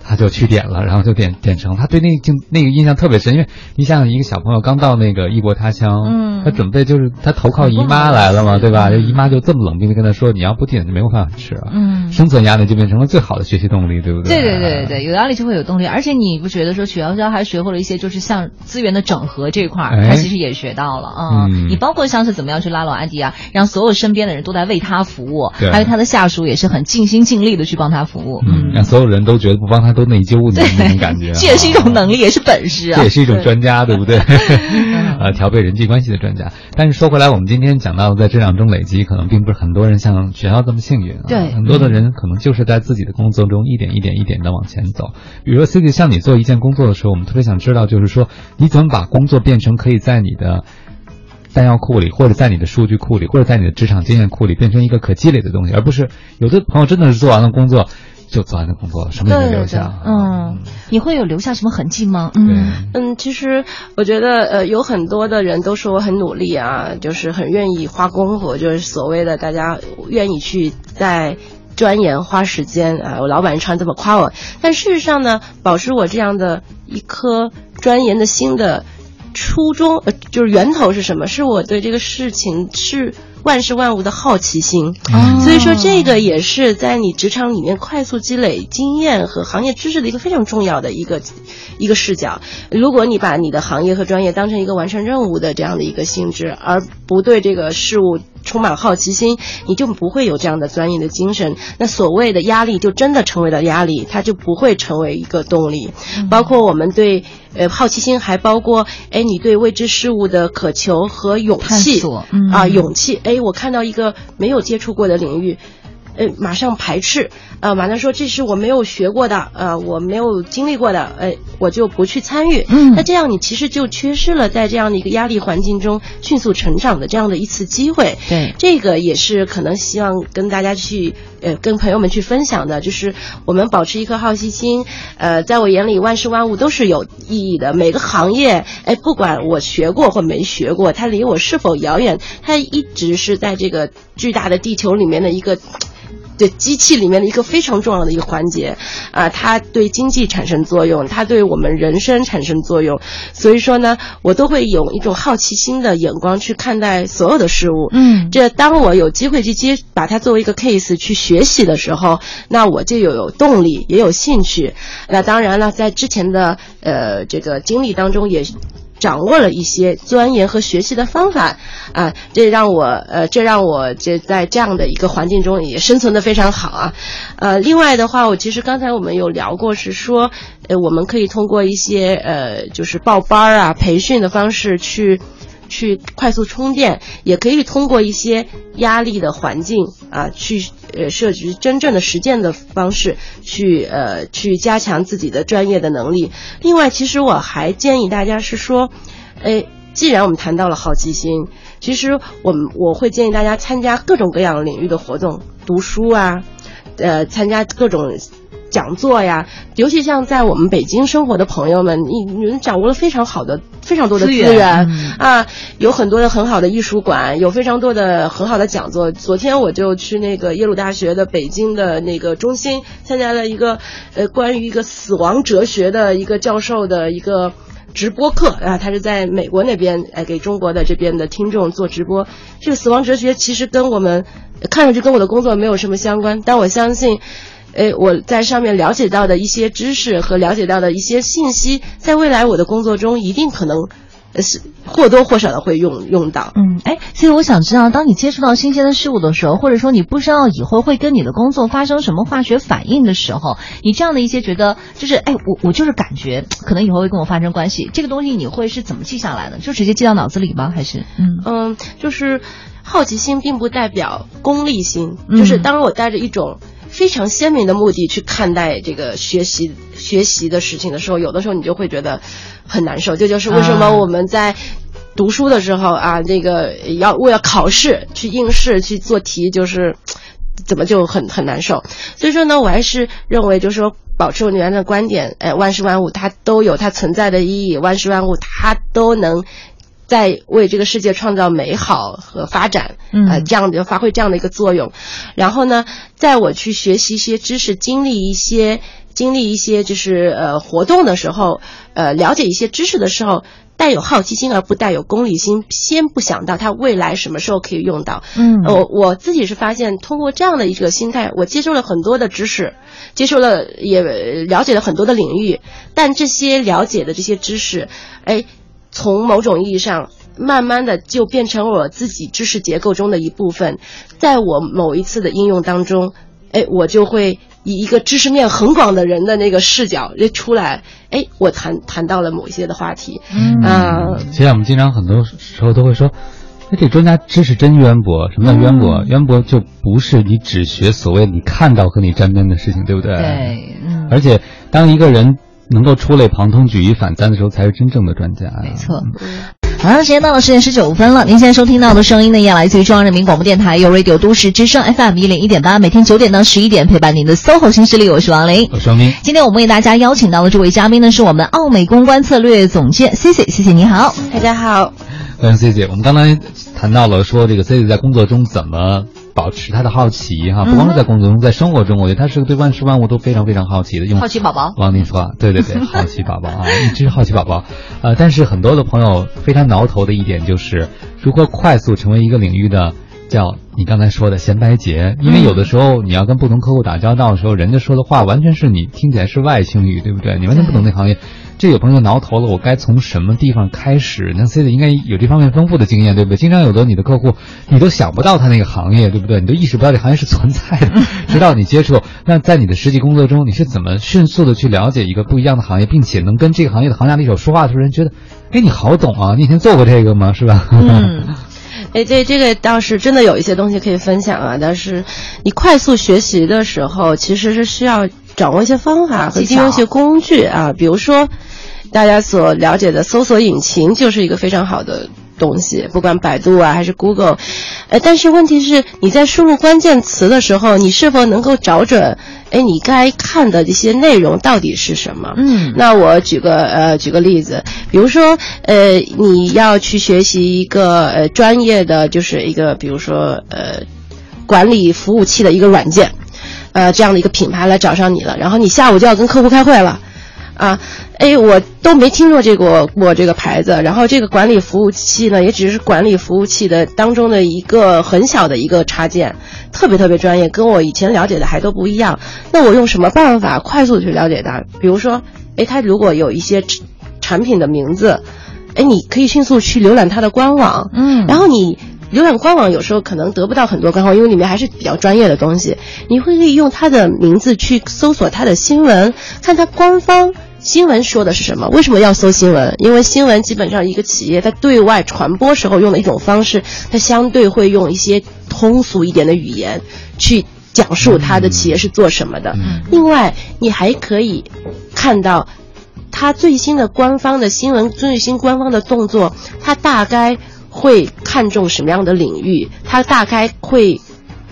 他就去点了，然后就点点成。他对那个那个印象特别深，因为你想想，一个小朋友刚到那个异国他乡，嗯，他准备就是他投靠姨妈来了嘛，对吧？这姨妈就这么冷冰冰跟他说：“你要不点就没有饭吃啊。”嗯，生存压力就变成了最好的学习动力，对不对？对对对对，有压力就会有动力。而且你不觉得说曲筱绡还学会了一些，就是像资源的整合这块儿，他其实也学到了啊。你包括像是怎么样去拉拢安迪啊，让所有身边的人都在为他服务，还有他的下属也是很尽心尽力的去帮他服务，嗯，让所有人都觉得不帮他都内疚。的 那种感觉，这也是一种能力，也是本事啊。这也是一种专家，对不对？呃，调配人际关系的专家。但是说回来，我们今天讲到在质量中累积，可能并不是很多人像学校这么幸运。啊对，很多的人可能就是在自己的工作中一点一点一点的往前走。比如说 c i 像你做一件工作的时候，我们特别想知道，就是说你怎么把工作变成可以在你的弹药库里，或者在你的数据库里，或者在你的职场经验库里变成一个可积累的东西，而不是有的朋友真的是做完了工作。就做完的工作了，什么也没留下。嗯，你会有留下什么痕迹吗？嗯嗯，其实我觉得呃，有很多的人都说我很努力啊，就是很愿意花功夫，就是所谓的大家愿意去在钻研花时间啊。我老板常这么夸我，但事实上呢，保持我这样的一颗钻研的心的初衷，呃，就是源头是什么？是我对这个事情是。万事万物的好奇心，所以说这个也是在你职场里面快速积累经验和行业知识的一个非常重要的一个一个视角。如果你把你的行业和专业当成一个完成任务的这样的一个性质，而不对这个事物充满好奇心，你就不会有这样的专业的精神。那所谓的压力就真的成为了压力，它就不会成为一个动力。包括我们对呃好奇心，还包括哎你对未知事物的渴求和勇气啊勇气。哎，我看到一个没有接触过的领域，呃，马上排斥，呃，马上说这是我没有学过的，呃，我没有经历过的，呃，我就不去参与。嗯，那这样你其实就缺失了在这样的一个压力环境中迅速成长的这样的一次机会。对，这个也是可能希望跟大家去，呃，跟朋友们去分享的，就是我们保持一颗好奇心。呃，在我眼里，万事万物都是有意义的，每个行业，哎，不管我学过或没学过，它离我是否遥远，它一直是在这个巨大的地球里面的一个。对机器里面的一个非常重要的一个环节，啊，它对经济产生作用，它对我们人生产生作用，所以说呢，我都会有一种好奇心的眼光去看待所有的事物。嗯，这当我有机会去接把它作为一个 case 去学习的时候，那我就有有动力，也有兴趣。那当然了，在之前的呃这个经历当中也。掌握了一些钻研和学习的方法，啊，这让我呃，这让我这在这样的一个环境中也生存的非常好啊，呃，另外的话，我其实刚才我们有聊过，是说，呃，我们可以通过一些呃，就是报班啊、培训的方式去。去快速充电，也可以通过一些压力的环境啊，去呃设置真正的实践的方式，去呃去加强自己的专业的能力。另外，其实我还建议大家是说，哎，既然我们谈到了好奇心，其实我们我会建议大家参加各种各样领域的活动，读书啊，呃，参加各种。讲座呀，尤其像在我们北京生活的朋友们，你你们掌握了非常好的、非常多的资源啊，有很多的很好的艺术馆，有非常多的很好的讲座。昨天我就去那个耶鲁大学的北京的那个中心参加了一个呃关于一个死亡哲学的一个教授的一个直播课啊，他是在美国那边哎给中国的这边的听众做直播。这个死亡哲学其实跟我们看上去跟我的工作没有什么相关，但我相信。诶，我在上面了解到的一些知识和了解到的一些信息，在未来我的工作中一定可能是或多或少的会用用到。嗯，哎，所以我想知道，当你接触到新鲜的事物的时候，或者说你不知道以后会跟你的工作发生什么化学反应的时候，你这样的一些觉得就是，哎，我我就是感觉可能以后会跟我发生关系，这个东西你会是怎么记下来的？就直接记到脑子里吗？还是？嗯嗯，就是好奇心并不代表功利心，就是当我带着一种。非常鲜明的目的去看待这个学习学习的事情的时候，有的时候你就会觉得很难受。这就是为什么我们在读书的时候啊，那个要为了考试去应试去做题，就是怎么就很很难受。所以说呢，我还是认为，就是说保持我原来的观点，哎，万事万物它都有它存在的意义，万事万物它都能。在为这个世界创造美好和发展，呃，这样的发挥这样的一个作用。然后呢，在我去学习一些知识、经历一些经历一些就是呃活动的时候，呃，了解一些知识的时候，带有好奇心而不带有功利心，先不想到它未来什么时候可以用到。嗯，我我自己是发现，通过这样的一个心态，我接受了很多的知识，接受了也了解了很多的领域，但这些了解的这些知识，哎。从某种意义上，慢慢的就变成我自己知识结构中的一部分，在我某一次的应用当中，哎，我就会以一个知识面很广的人的那个视角出来，哎，我谈谈到了某一些的话题。嗯，其实我们经常很多时候都会说，哎，这专家知识真渊博。什么叫渊博？渊博就不是你只学所谓你看到和你沾边的事情，对不对？对，嗯。而且当一个人。能够触类旁通、举一反三的时候，才是真正的专家。没错。好了，时间到了十点十九分了。您现在收听到的声音呢，也来自于中央人民广播电台，有 Radio 都市之声 FM 一零一点八，每天九点到十一点陪伴您的 SOHO 新势力。我是王琳，我是王明。今天我们为大家邀请到的这位嘉宾呢，是我们奥美公关策略总监 C C。谢谢你好，大家好。欢迎 C C。我们刚才谈到了说，这个 C C 在工作中怎么。保持他的好奇哈，不光是在工作中，在生活中，我觉得他是个对万事万物都非常非常好奇的。用好奇宝宝，王林说，对对对，好奇宝宝啊，一直好奇宝宝。呃，但是很多的朋友非常挠头的一点就是，如何快速成为一个领域的叫你刚才说的闲白节？因为有的时候你要跟不同客户打交道的时候，人家说的话完全是你听起来是外星语，对不对？你完全不懂那行业。这有朋友挠头了，我该从什么地方开始？那 C 的应该有这方面丰富的经验，对不对？经常有的你的客户，你都想不到他那个行业，对不对？你都意识不到这行业是存在的，直到你接触。那在你的实际工作中，你是怎么迅速的去了解一个不一样的行业，并且能跟这个行业的行家里手说话的时候，人觉得，哎，你好懂啊！你以前做过这个吗？是吧？嗯，哎，这这个倒是真的有一些东西可以分享啊。但是你快速学习的时候，其实是需要掌握一些方法和利用一些工具啊，比如说。大家所了解的搜索引擎就是一个非常好的东西，不管百度啊还是 Google，呃，但是问题是你在输入关键词的时候，你是否能够找准，哎，你该看的这些内容到底是什么？嗯，那我举个呃举个例子，比如说呃你要去学习一个呃专业的就是一个比如说呃管理服务器的一个软件，呃这样的一个品牌来找上你了，然后你下午就要跟客户开会了。啊，哎，我都没听说这个过这个牌子。然后这个管理服务器呢，也只是管理服务器的当中的一个很小的一个插件，特别特别专业，跟我以前了解的还都不一样。那我用什么办法快速去了解它？比如说，哎，它如果有一些产品的名字，哎，你可以迅速去浏览它的官网。嗯，然后你浏览官网有时候可能得不到很多干货，因为里面还是比较专业的东西。你会可以用它的名字去搜索它的新闻，看它官方。新闻说的是什么？为什么要搜新闻？因为新闻基本上一个企业在对外传播时候用的一种方式，它相对会用一些通俗一点的语言去讲述它的企业是做什么的。另外，你还可以看到它最新的官方的新闻、最新官方的动作，它大概会看重什么样的领域？它大概会。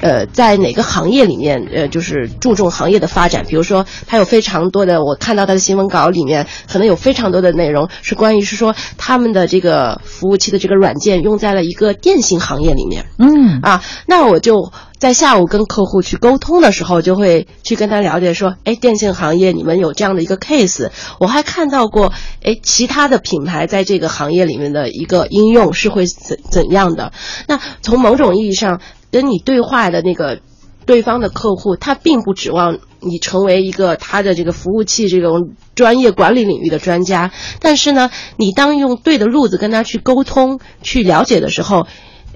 呃，在哪个行业里面，呃，就是注重行业的发展。比如说，他有非常多的，我看到他的新闻稿里面，可能有非常多的内容是关于是说他们的这个服务器的这个软件用在了一个电信行业里面。嗯，啊，那我就在下午跟客户去沟通的时候，就会去跟他了解说，哎，电信行业你们有这样的一个 case，我还看到过，哎，其他的品牌在这个行业里面的一个应用是会怎怎样的？那从某种意义上。跟你对话的那个对方的客户，他并不指望你成为一个他的这个服务器这种专业管理领域的专家，但是呢，你当用对的路子跟他去沟通、去了解的时候，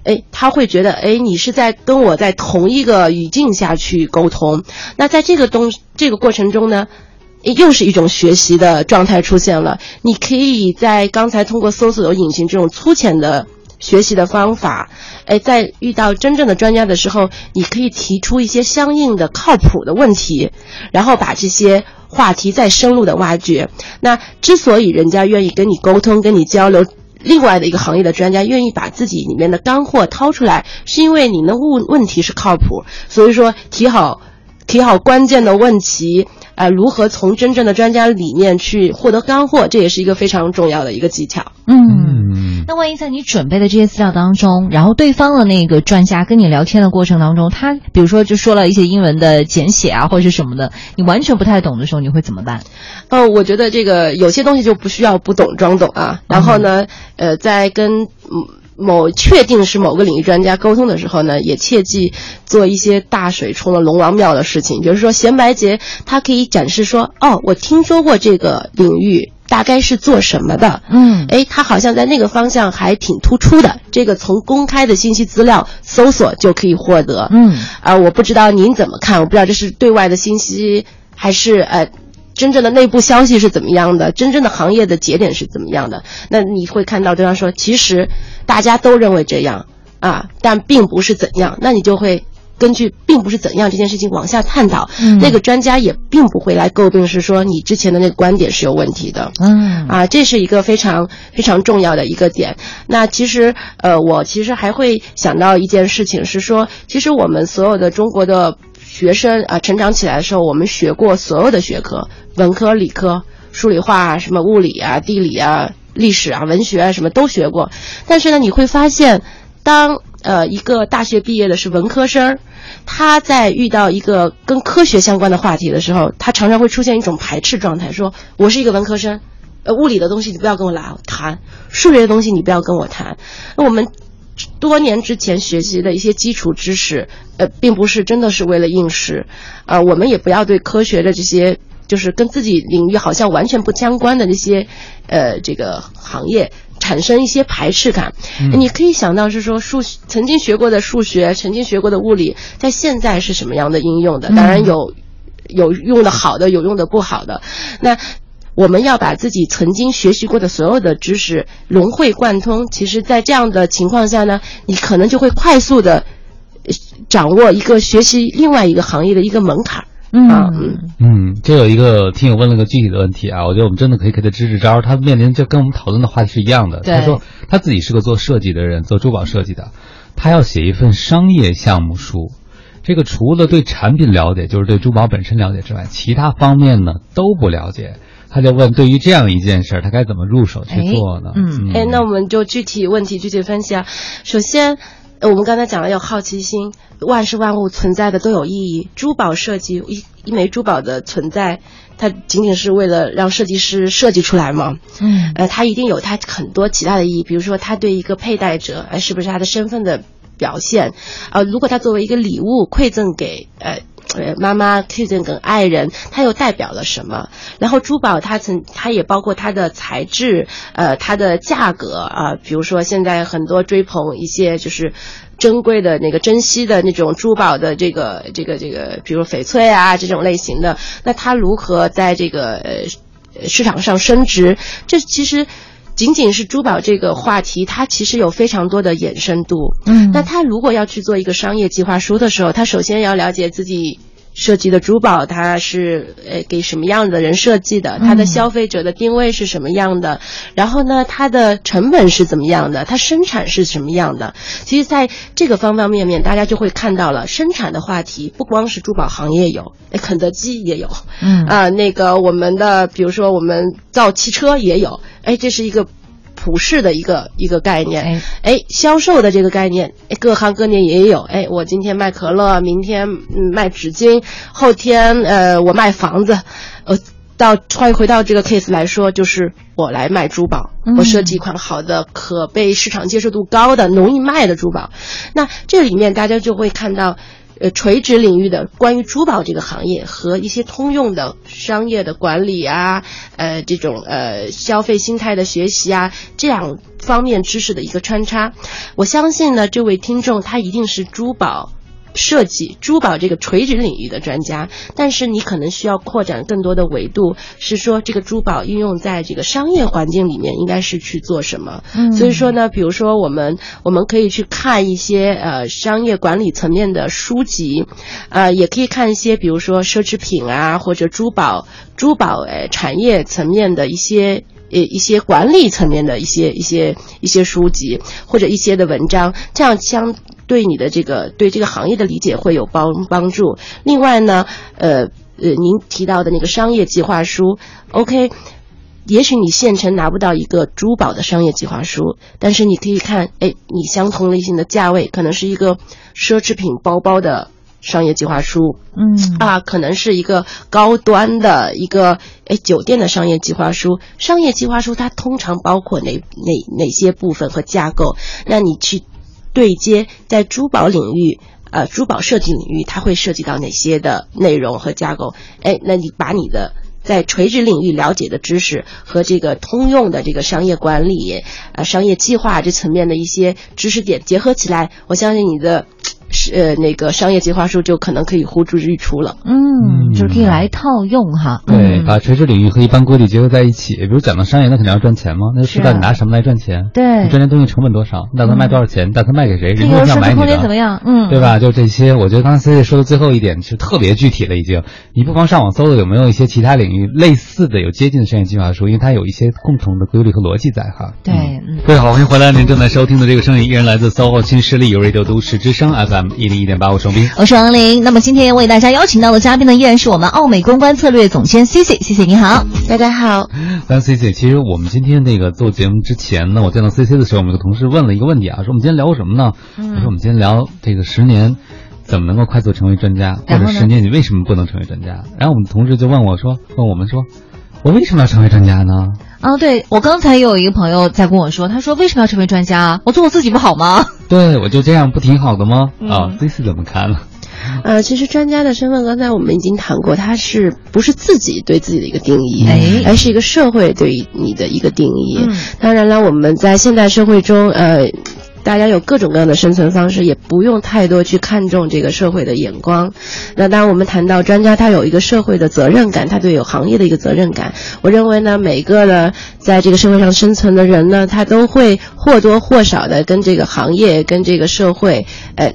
哎，他会觉得，哎，你是在跟我在同一个语境下去沟通。那在这个东这个过程中呢，又是一种学习的状态出现了。你可以在刚才通过搜索引擎这种粗浅的。学习的方法，哎，在遇到真正的专家的时候，你可以提出一些相应的靠谱的问题，然后把这些话题再深入的挖掘。那之所以人家愿意跟你沟通、跟你交流，另外的一个行业的专家愿意把自己里面的干货掏出来，是因为你的问问题是靠谱。所以说，提好提好关键的问题。啊，如何从真正的专家里面去获得干货，这也是一个非常重要的一个技巧。嗯，那万一在你准备的这些资料当中，然后对方的那个专家跟你聊天的过程当中，他比如说就说了一些英文的简写啊，或者是什么的，你完全不太懂的时候，你会怎么办？哦，我觉得这个有些东西就不需要不懂装懂啊。然后呢，呃，在跟嗯。某确定是某个领域专家沟通的时候呢，也切记做一些大水冲了龙王庙的事情。比如说贤白节，他可以展示说：“哦，我听说过这个领域，大概是做什么的。”嗯，哎，他好像在那个方向还挺突出的。这个从公开的信息资料搜索就可以获得。嗯，啊，我不知道您怎么看？我不知道这是对外的信息还是呃。真正的内部消息是怎么样的？真正的行业的节点是怎么样的？那你会看到对方说，其实大家都认为这样啊，但并不是怎样。那你就会根据并不是怎样这件事情往下探讨。那个专家也并不会来诟病，是说你之前的那个观点是有问题的。嗯啊，这是一个非常非常重要的一个点。那其实呃，我其实还会想到一件事情，是说，其实我们所有的中国的。学生啊，成长起来的时候，我们学过所有的学科，文科、理科、数理化什么物理啊、地理啊、历史啊、文学啊，什么都学过。但是呢，你会发现，当呃一个大学毕业的是文科生，他在遇到一个跟科学相关的话题的时候，他常常会出现一种排斥状态，说我是一个文科生，呃，物理的东西你不要跟我来谈，数学的东西你不要跟我谈。那我们。多年之前学习的一些基础知识，呃，并不是真的是为了应试，啊，我们也不要对科学的这些，就是跟自己领域好像完全不相关的那些，呃，这个行业产生一些排斥感。你可以想到是说数曾经学过的数学，曾经学过的物理，在现在是什么样的应用的？当然有，有用的好的，有用的不好的。那。我们要把自己曾经学习过的所有的知识融会贯通。其实，在这样的情况下呢，你可能就会快速的掌握一个学习另外一个行业的一个门槛。嗯嗯嗯，这有一个听友问了个具体的问题啊，我觉得我们真的可以给他支支招。他面临就跟我们讨论的话题是一样的。他说他自己是个做设计的人，做珠宝设计的，他要写一份商业项目书。这个除了对产品了解，就是对珠宝本身了解之外，其他方面呢都不了解。他就问：对于这样一件事儿，他该怎么入手去做呢？嗯，哎，那我们就具体问题具体分析啊。首先，我们刚才讲了有好奇心，万事万物存在的都有意义。珠宝设计一一枚珠宝的存在，它仅仅是为了让设计师设计出来吗？嗯，呃，它一定有它很多其他的意义，比如说它对一个佩戴者，哎，是不是他的身份的表现？啊，如果它作为一个礼物馈赠给呃。呃，妈妈 k i s 跟爱人，它又代表了什么？然后珠宝它曾，它也包括它的材质，呃，它的价格啊，比如说现在很多追捧一些就是珍贵的那个珍稀的那种珠宝的这个这个这个，比如翡翠啊这种类型的，那它如何在这个呃市场上升值？这其实。仅仅是珠宝这个话题，它其实有非常多的衍生度。嗯，那他如果要去做一个商业计划书的时候，他首先要了解自己设计的珠宝，它是呃给什么样的人设计的，它的消费者的定位是什么样的，然后呢，它的成本是怎么样的，它生产是什么样的。其实，在这个方方面面，大家就会看到了生产的话题，不光是珠宝行业有，肯德基也有，嗯啊，那个我们的，比如说我们造汽车也有。哎，这是一个普世的一个一个概念。哎，销售的这个概念，各行各业也有。哎，我今天卖可乐，明天卖纸巾，后天呃我卖房子，呃，到欢迎回到这个 case 来说，就是我来卖珠宝，我设计一款好的、可被市场接受度高的、容易卖的珠宝。那这里面大家就会看到。呃垂直领域的关于珠宝这个行业和一些通用的商业的管理啊，呃这种呃消费心态的学习啊，这样方面知识的一个穿插。我相信呢，这位听众他一定是珠宝。设计珠宝这个垂直领域的专家，但是你可能需要扩展更多的维度，是说这个珠宝应用在这个商业环境里面应该是去做什么？嗯，所以说呢，比如说我们我们可以去看一些呃商业管理层面的书籍，呃，也可以看一些比如说奢侈品啊或者珠宝珠宝呃产业层面的一些呃一些管理层面的一些一些一些书籍或者一些的文章，这样相。对你的这个对这个行业的理解会有帮帮助。另外呢，呃呃，您提到的那个商业计划书，OK，也许你现成拿不到一个珠宝的商业计划书，但是你可以看，哎，你相同类型的价位，可能是一个奢侈品包包的商业计划书，嗯啊，可能是一个高端的一个哎酒店的商业计划书。商业计划书它通常包括哪哪哪些部分和架构？那你去。对接在珠宝领域，呃，珠宝设计领域，它会涉及到哪些的内容和架构？哎，那你把你的在垂直领域了解的知识和这个通用的这个商业管理、呃，商业计划这层面的一些知识点结合起来，我相信你的。是呃，那个商业计划书就可能可以呼之欲出了。嗯，就是可以来套用哈。对，把垂直领域和一般规律结合在一起。比如讲到商业，那肯定要赚钱嘛，那就知道你拿什么来赚钱。对，你赚这东西成本多少？你打算卖多少钱？你打算卖给谁？人家想买你的。空间怎么样？嗯，对吧？就这些，我觉得刚才 C C 说的最后一点是特别具体了，已经。你不妨上网搜搜有没有一些其他领域类似的、有接近的商业计划书，因为它有一些共同的规律和逻辑在哈。对，各位好，欢迎回来，您正在收听的这个声音依然来自 SOHO 新势力有 Radio 都市之声 FM 一零一点八五。我是王林。那么今天为大家邀请到的嘉宾呢，依然是我们奥美公关策略总监 C C。C C 你好，大家好。欢迎 C C。其实我们今天那个做节目之前呢，我见到 C C 的时候，我们有个同事问了一个问题啊，说我们今天聊什么呢？我说我们今天聊这个十年怎么能够快速成为专家，或者十年你为什么不能成为专家？然后我们同事就问我说，问我们说，我为什么要成为专家呢？啊，对我刚才有一个朋友在跟我说，他说为什么要成为专家？我做我自己不好吗？对，我就这样不挺好的吗？啊这是怎么看呢？呃，其实专家的身份，刚才我们已经谈过，他是不是自己对自己的一个定义，哎，而是一个社会对于你的一个定义。当然了，我们在现代社会中，呃，大家有各种各样的生存方式，也不用太多去看重这个社会的眼光。那当然，我们谈到专家，他有一个社会的责任感，他对有行业的一个责任感。我认为呢，每个呢，在这个社会上生存的人呢，他都会或多或少的跟这个行业、跟这个社会，呃。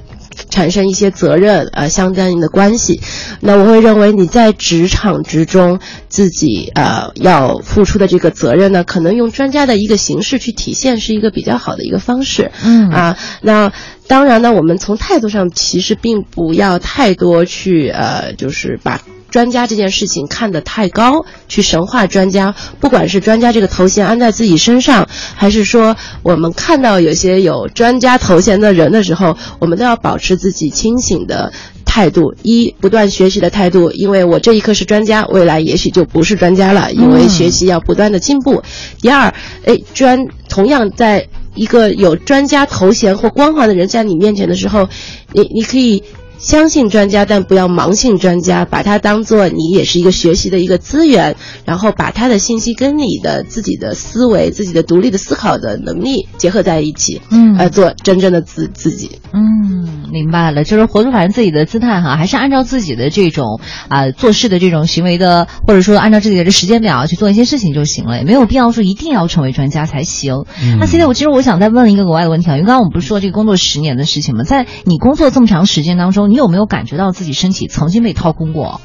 产生一些责任，呃，相对应的关系。那我会认为你在职场之中自己呃要付出的这个责任呢，可能用专家的一个形式去体现是一个比较好的一个方式。嗯啊，那当然呢，我们从态度上其实并不要太多去呃，就是把。专家这件事情看得太高，去神化专家，不管是专家这个头衔安在自己身上，还是说我们看到有些有专家头衔的人的时候，我们都要保持自己清醒的态度，一不断学习的态度，因为我这一刻是专家，未来也许就不是专家了，因为学习要不断的进步。第二，哎，专同样在一个有专家头衔或光环的人在你面前的时候，你你可以。相信专家，但不要盲信专家，把它当做你也是一个学习的一个资源，然后把他的信息跟你的自己的思维、自己的独立的思考的能力结合在一起，嗯，呃，做真正的自自己。嗯，明白了，就是活出反正自己的姿态哈，还是按照自己的这种啊做事的这种行为的，或者说按照自己的这时间表去做一些事情就行了，也没有必要说一定要成为专家才行。那现在我其实我想再问一个额外的问题啊，因为刚刚我们不是说这个工作十年的事情吗？在你工作这么长时间当中。你有没有感觉到自己身体曾经被掏空过？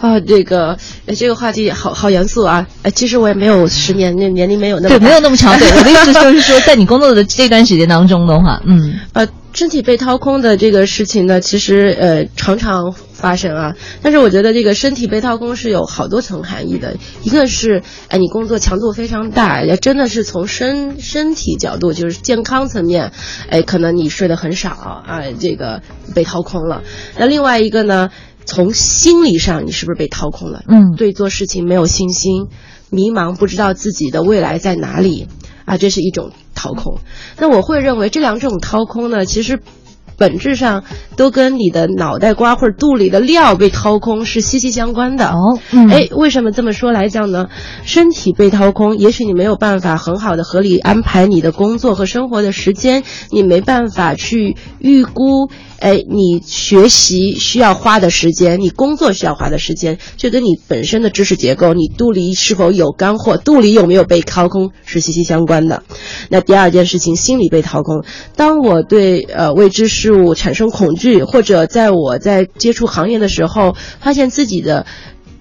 啊，这个，这个话题好好严肃啊！哎，其实我也没有十年，那年龄没有那么对，没有那么长。对，我的意思 就是说，在你工作的这段时间当中的话，嗯，呃，身体被掏空的这个事情呢，其实呃常常发生啊。但是我觉得这个身体被掏空是有好多层含义的。一个是，哎，你工作强度非常大，也真的是从身身体角度，就是健康层面，哎，可能你睡得很少啊，这个被掏空了。那另外一个呢？从心理上，你是不是被掏空了？嗯，对，做事情没有信心，迷茫，不知道自己的未来在哪里啊，这是一种掏空。那我会认为这两种掏空呢，其实本质上都。跟你的脑袋瓜或者肚里的料被掏空是息息相关的。哦，哎，为什么这么说来讲呢？身体被掏空，也许你没有办法很好的合理安排你的工作和生活的时间，你没办法去预估。哎，你学习需要花的时间，你工作需要花的时间，就跟你本身的知识结构，你肚里是否有干货，肚里有没有被掏空是息息相关的。那第二件事情，心理被掏空。当我对呃未知事物产生恐惧，或者在我在接触行业的时候，发现自己的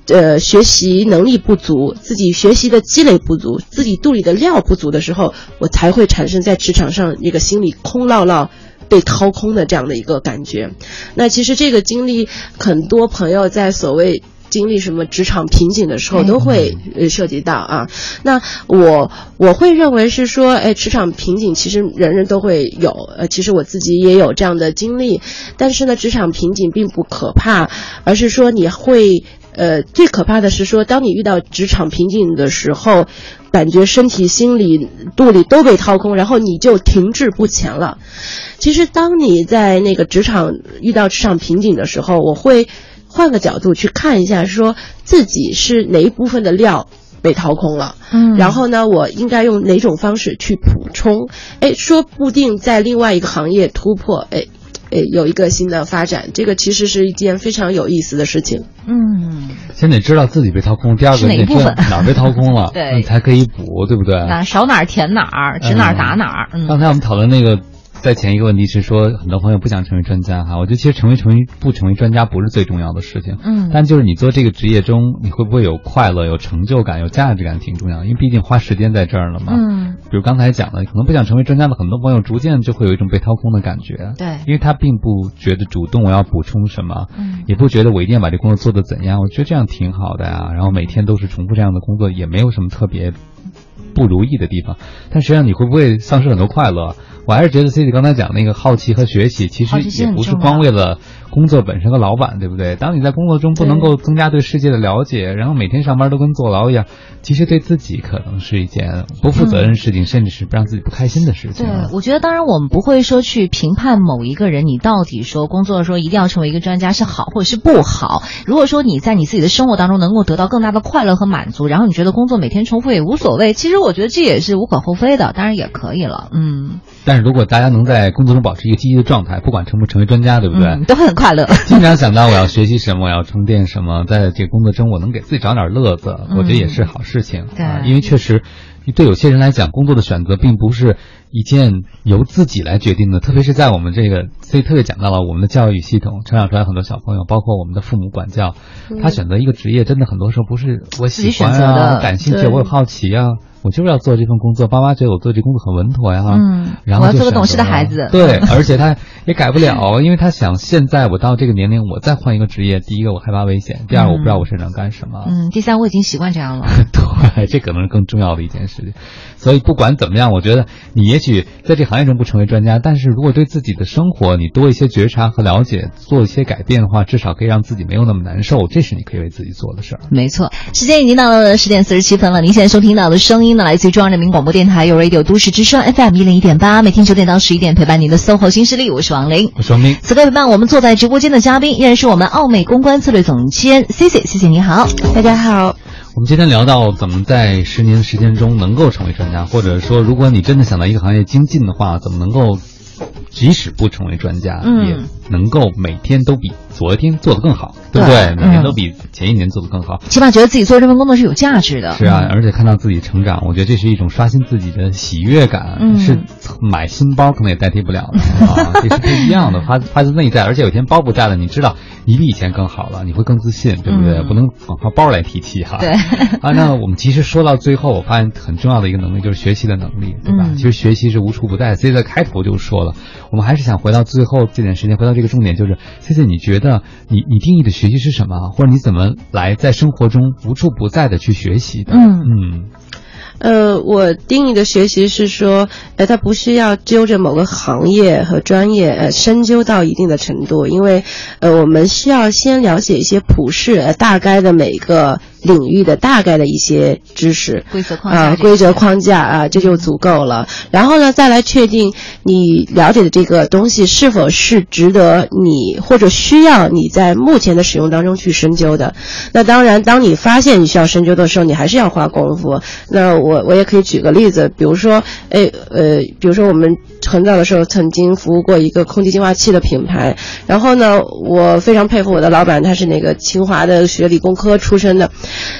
呃学习能力不足，自己学习的积累不足，自己肚里的料不足的时候，我才会产生在职场上一个心里空落落。被掏空的这样的一个感觉，那其实这个经历很多朋友在所谓经历什么职场瓶颈的时候都会呃涉及到啊。那我我会认为是说，哎，职场瓶颈其实人人都会有，呃，其实我自己也有这样的经历。但是呢，职场瓶颈并不可怕，而是说你会呃最可怕的是说，当你遇到职场瓶颈的时候。感觉身体、心理、肚里都被掏空，然后你就停滞不前了。其实，当你在那个职场遇到职场瓶颈的时候，我会换个角度去看一下，说自己是哪一部分的料被掏空了。嗯，然后呢，我应该用哪种方式去补充？哎，说不定在另外一个行业突破，哎。诶，有一个新的发展，这个其实是一件非常有意思的事情。嗯，先得知道自己被掏空，第二个哪部分哪被掏空了，对，才可以补，对不对？哪少哪儿填哪儿，指哪儿打哪儿。刚才我们讨论那个。在前一个问题是说，很多朋友不想成为专家哈，我觉得其实成为成为不成为专家不是最重要的事情，嗯，但就是你做这个职业中，你会不会有快乐、有成就感、有价值感，挺重要的，因为毕竟花时间在这儿了嘛，嗯，比如刚才讲的，可能不想成为专家的很多朋友，逐渐就会有一种被掏空的感觉，对，因为他并不觉得主动我要补充什么，嗯，也不觉得我一定要把这工作做得怎样，我觉得这样挺好的呀，然后每天都是重复这样的工作，也没有什么特别不如意的地方，但实际上你会不会丧失很多快乐？我还是觉得 C C 刚才讲那个好奇和学习，其实也不是光为了。工作本身和老板，对不对？当你在工作中不能够增加对世界的了解，然后每天上班都跟坐牢一样，其实对自己可能是一件不负责任的事情，甚至是不让自己不开心的事情。对，我觉得当然我们不会说去评判某一个人，你到底说工作的时候一定要成为一个专家是好或者是不好。如果说你在你自己的生活当中能够得到更大的快乐和满足，然后你觉得工作每天重复也无所谓，其实我觉得这也是无可厚非的，当然也可以了。嗯。但是如果大家能在工作中保持一个积极的状态，不管成不成为专家，对不对？都很快乐。经常想到我要学习什么，我要充电什么，在这个工作中我能给自己找点乐子，我觉得也是好事情。对，因为确实，对有些人来讲，工作的选择并不是一件由自己来决定的。特别是在我们这个，所以特别讲到了我们的教育系统，成长出来很多小朋友，包括我们的父母管教，他选择一个职业，真的很多时候不是我喜欢啊，感兴趣，我有好奇啊。我就是要做这份工作，爸妈觉得我做这工作很稳妥呀，嗯，然后我要做个懂事的孩子，对，而且他也改不了，因为他想现在我到这个年龄，我再换一个职业，第一个我害怕危险，第二我不知道我擅长干什么，嗯，第三我已经习惯这样了，对，这可能是更重要的一件事情。所以不管怎么样，我觉得你也许在这行业中不成为专家，但是如果对自己的生活你多一些觉察和了解，做一些改变的话，至少可以让自己没有那么难受，这是你可以为自己做的事儿。没错，时间已经到了十点四十七分了，您现在收听到的声音呢，来自于中央人民。广播电台有 Radio 都市之声 FM 一零一点八，每天九点到十一点陪伴您的 SOHO 新势力，我是王琳，我是王明。此刻陪伴我们坐在直播间的嘉宾，依然是我们奥美公关策略总监 C C，谢谢你好，大家好。我们今天聊到怎么在十年的时间中能够成为专家，或者说如果你真的想到一个行业精进的话，怎么能够即使不成为专家，也能够每天都比。昨天做的更好，对不对？每天都比前一年做的更好，起码觉得自己做这份工作是有价值的。是啊，而且看到自己成长，我觉得这是一种刷新自己的喜悦感，是买新包可能也代替不了的啊，这是不一样的，发发自内在。而且有一天包不在了，你知道你比以前更好了，你会更自信，对不对？不能光靠包来提气哈。对 啊，那我们其实说到最后，我发现很重要的一个能力就是学习的能力，对吧？其实学习是无处不在。所以在开头就说了，我们还是想回到最后这点时间，回到这个重点，就是谢谢你觉得你你。定义的学习是什么？或者你怎么来在生活中无处不在的去学习的？嗯嗯，呃，我定义的学习是说，呃，它不是要揪着某个行业和专业呃深究到一定的程度，因为呃，我们需要先了解一些普世呃大概的每个。领域的大概的一些知识规则框架啊，规则框架啊，这就足够了。然后呢，再来确定你了解的这个东西是否是值得你或者需要你在目前的使用当中去深究的。那当然，当你发现你需要深究的时候，你还是要花功夫。那我我也可以举个例子，比如说，哎呃，比如说我们很早的时候曾经服务过一个空气净化器的品牌，然后呢，我非常佩服我的老板，他是那个清华的学理工科出身的。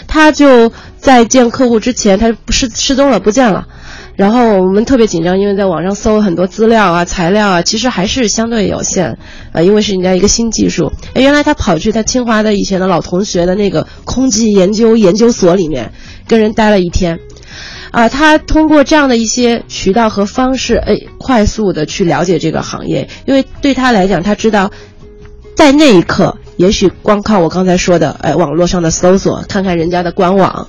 他就在见客户之前，他失失踪了，不见了。然后我们特别紧张，因为在网上搜很多资料啊、材料啊，其实还是相对有限啊，因为是人家一个新技术。哎，原来他跑去他清华的以前的老同学的那个空气研究研究所里面，跟人待了一天。啊，他通过这样的一些渠道和方式，哎，快速的去了解这个行业，因为对他来讲，他知道，在那一刻。也许光靠我刚才说的，哎，网络上的搜索，看看人家的官网，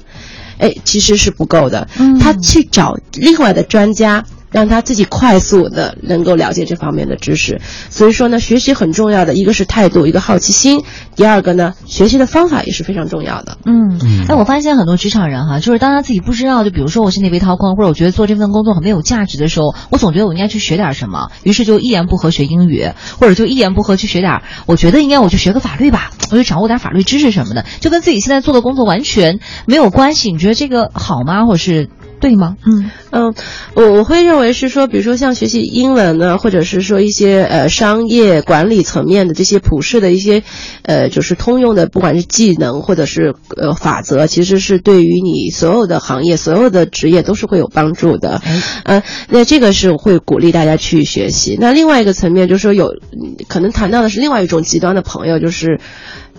哎，其实是不够的。他去找另外的专家。让他自己快速的能够了解这方面的知识，所以说呢，学习很重要的一个是态度，一个好奇心，第二个呢，学习的方法也是非常重要的。嗯，哎，我发现很多职场人哈，就是当他自己不知道，就比如说我现在被掏空，或者我觉得做这份工作很没有价值的时候，我总觉得我应该去学点什么，于是就一言不合学英语，或者就一言不合去学点，我觉得应该我去学个法律吧，我就掌握点法律知识什么的，就跟自己现在做的工作完全没有关系。你觉得这个好吗？或者是？对吗？嗯嗯，我我会认为是说，比如说像学习英文呢，或者是说一些呃商业管理层面的这些普世的一些，呃，就是通用的，不管是技能或者是呃法则，其实是对于你所有的行业、所有的职业都是会有帮助的。嗯，那这个是会鼓励大家去学习。那另外一个层面就是说，有可能谈到的是另外一种极端的朋友，就是。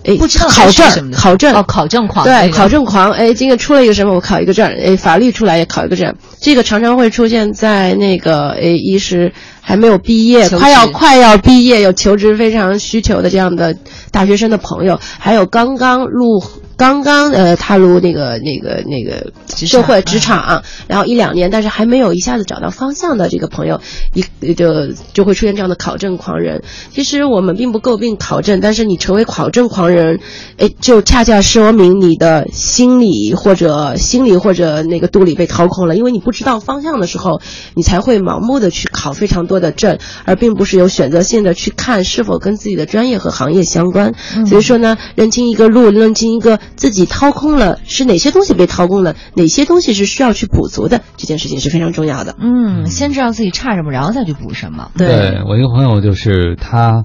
哎，不知道考证，考证哦，考证狂，对，考证狂。哎，今天出了一个什么？我考一个证。哎，法律出来也考一个证。这个常常会出现在那个，哎，一是还没有毕业，快要快要毕业，有求职非常需求的这样的大学生的朋友，还有刚刚入。刚刚呃踏入那个那个那个社会职场，然后一两年，但是还没有一下子找到方向的这个朋友，一就就会出现这样的考证狂人。其实我们并不诟病考证，但是你成为考证狂人，哎，就恰恰说明你的心理或者心理或者那个肚里被掏空了，因为你不知道方向的时候，你才会盲目的去考非常多的证，而并不是有选择性的去看是否跟自己的专业和行业相关。所以说呢，认清一个路，认清一个。自己掏空了，是哪些东西被掏空了？哪些东西是需要去补足的？这件事情是非常重要的。嗯，先知道自己差什么，然后再去补什么。对我一个朋友，就是他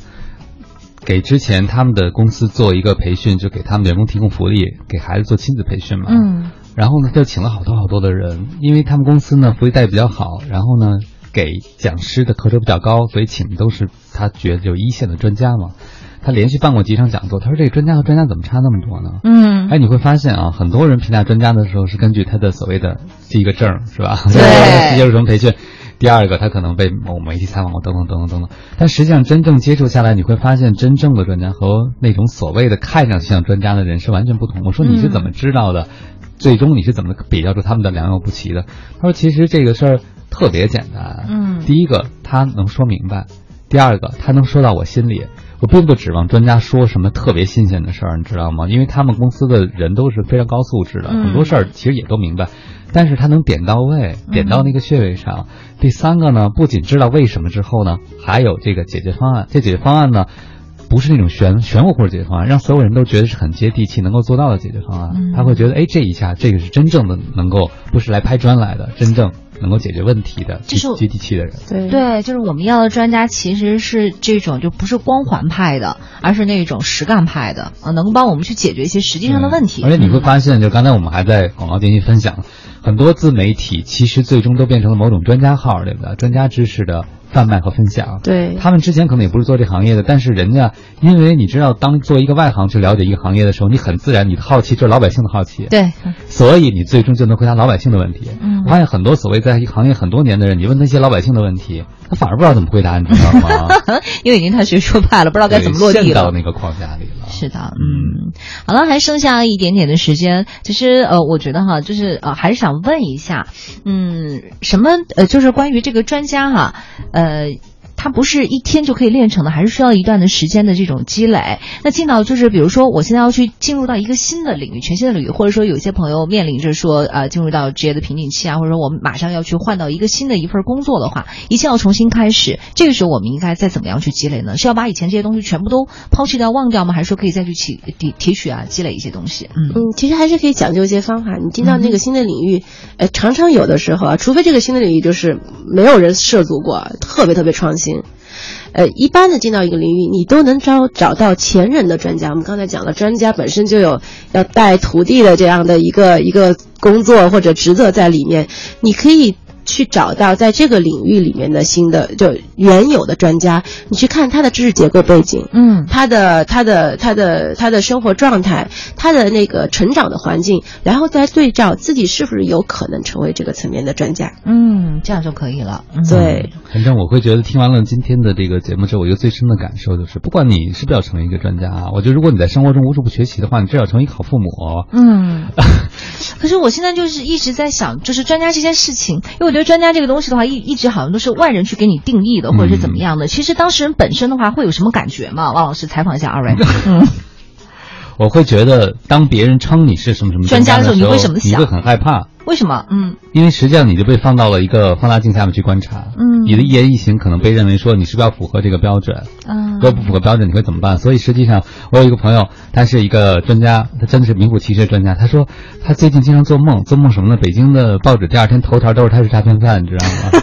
给之前他们的公司做一个培训，就给他们员工提供福利，给孩子做亲子培训嘛。嗯。然后呢，就请了好多好多的人，因为他们公司呢福利待遇比较好，然后呢给讲师的课程比较高，所以请的都是他觉得就一线的专家嘛。他连续办过几场讲座，他说这个专家和专家怎么差那么多呢？嗯，哎，你会发现啊，很多人评价专家的时候是根据他的所谓的第一个证是吧？对，接受什么培训？第二个，他可能被某媒体采访过，等等等等等等。但实际上，真正接触下来，你会发现，真正的专家和那种所谓的看上去像专家的人是完全不同。我说你是怎么知道的？最终你是怎么比较出他们的良莠不齐的？他说，其实这个事儿特别简单。嗯，第一个，他能说明白；第二个，他能说到我心里。我并不指望专家说什么特别新鲜的事儿，你知道吗？因为他们公司的人都是非常高素质的，很多事儿其实也都明白。但是他能点到位，点到那个穴位上。第三个呢，不仅知道为什么之后呢，还有这个解决方案。这解决方案呢，不是那种玄玄乎乎的解决方案，让所有人都觉得是很接地气、能够做到的解决方案。他会觉得，哎，这一下这个是真正的能够，不是来拍砖来的，真正。能够解决问题的，就是接地气的人。对对，就是我们要的专家，其实是这种就不是光环派的，而是那种实干派的啊，能帮我们去解决一些实际上的问题。而且你会发现，就刚才我们还在广告进行分享，很多自媒体其实最终都变成了某种专家号，对不对？专家知识的。贩卖和分享，对他们之前可能也不是做这行业的，但是人家，因为你知道，当做一个外行去了解一个行业的时候，你很自然，你的好奇就是老百姓的好奇，对，所以你最终就能回答老百姓的问题。嗯，我发现很多所谓在一行业很多年的人，你问那些老百姓的问题，他反而不知道怎么回答，你知道吗？因为已经太学术派了，不知道该怎么落地了。到那个框架里了。是的，嗯，好了，还剩下一点点的时间，其实呃，我觉得哈，就是呃，还是想问一下，嗯，什么呃，就是关于这个专家哈，呃。它不是一天就可以练成的，还是需要一段的时间的这种积累。那进到就是比如说，我现在要去进入到一个新的领域，全新的领域，或者说有些朋友面临着说，呃，进入到职业的瓶颈期啊，或者说我们马上要去换到一个新的一份工作的话，一切要重新开始，这个时候我们应该再怎么样去积累呢？是要把以前这些东西全部都抛弃掉、忘掉吗？还是说可以再去提提提取啊、积累一些东西？嗯嗯，其实还是可以讲究一些方法。你进到那个新的领域，呃，常常有的时候啊，除非这个新的领域就是没有人涉足过，特别特别创新。呃，一般的进到一个领域，你都能找找到前人的专家。我们刚才讲了，专家本身就有要带徒弟的这样的一个一个工作或者职责在里面，你可以。去找到在这个领域里面的新的就原有的专家，你去看他的知识结构背景，嗯，他的他的他的他的生活状态，他的那个成长的环境，然后再对照自己是不是有可能成为这个层面的专家，嗯，这样就可以了。对，反正我会觉得听完了今天的这个节目之后，我一个最深的感受就是，不管你是不是要成为一个专家啊，我觉得如果你在生活中无处不学习的话，你至少成为一个好父母。嗯，可是我现在就是一直在想，就是专家这件事情，因为我觉得。专家这个东西的话，一一直好像都是外人去给你定义的，或者是怎么样的。其实当事人本身的话，会有什么感觉吗？王老师采访一下二位。嗯，我会觉得，当别人称你是什么什么专家的时候，你会什么想？你会很害怕。为什么？嗯，因为实际上你就被放到了一个放大镜下面去观察。嗯，你的一言一行可能被认为说你是不是要符合这个标准？嗯，如果不符合标准，你会怎么办？所以实际上，我有一个朋友，他是一个专家，他真的是名副其实的专家。他说他最近经常做梦，做梦什么呢？北京的报纸第二天头条都是他是诈骗犯，你知道吗？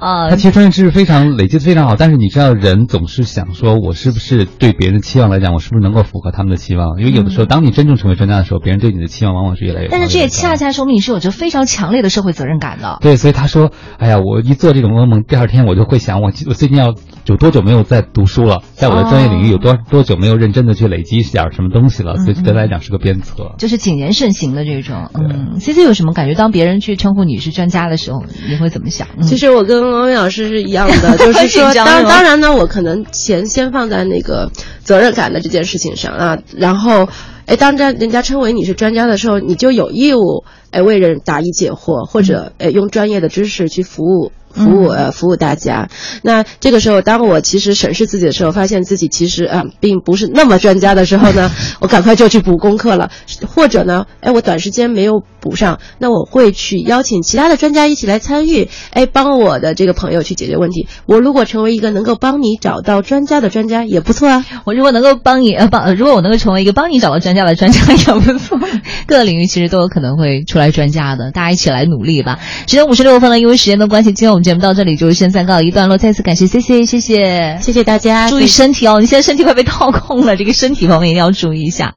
啊，他其实专业知识非常累积的非常好，但是你知道，人总是想说，我是不是对别人的期望来讲，我是不是能够符合他们的期望？因为有的时候，当你真正成为专家的时候，别人对你的期望往往是越来越……但是这也恰恰说明你是有着非常强烈的社会责任感的。对，所以他说：“哎呀，我一做这种噩梦，第二天我就会想，我我最近要有多久没有在读书了，在我的专业领域有多多久没有认真的去累积点什么东西了？所以对他来讲是个鞭策，就是谨言慎行的这种。嗯，C C 有什么感觉？当别人去称呼你是专家的时候，你会怎么想？其实我跟王伟老师是一样的，就是说，当当然呢，我可能钱先放在那个责任感的这件事情上啊，然后，哎，当这人家称为你是专家的时候，你就有义务哎为人答疑解惑，或者哎用专业的知识去服务。服务呃服务大家，那这个时候，当我其实审视自己的时候，发现自己其实啊并不是那么专家的时候呢，我赶快就去补功课了，或者呢，哎，我短时间没有补上，那我会去邀请其他的专家一起来参与，哎，帮我的这个朋友去解决问题。我如果成为一个能够帮你找到专家的专家也不错啊。我如果能够帮你呃帮，如果我能够成为一个帮你找到专家的专家也不错。各个领域其实都有可能会出来专家的，大家一起来努力吧。时间五十六分了，因为时间的关系，今天我们。节目到这里就先暂告一段落，再次感谢 C C，谢谢谢谢大家，注意身体哦！你现在身体快被掏空了，这个身体方面一定要注意一下。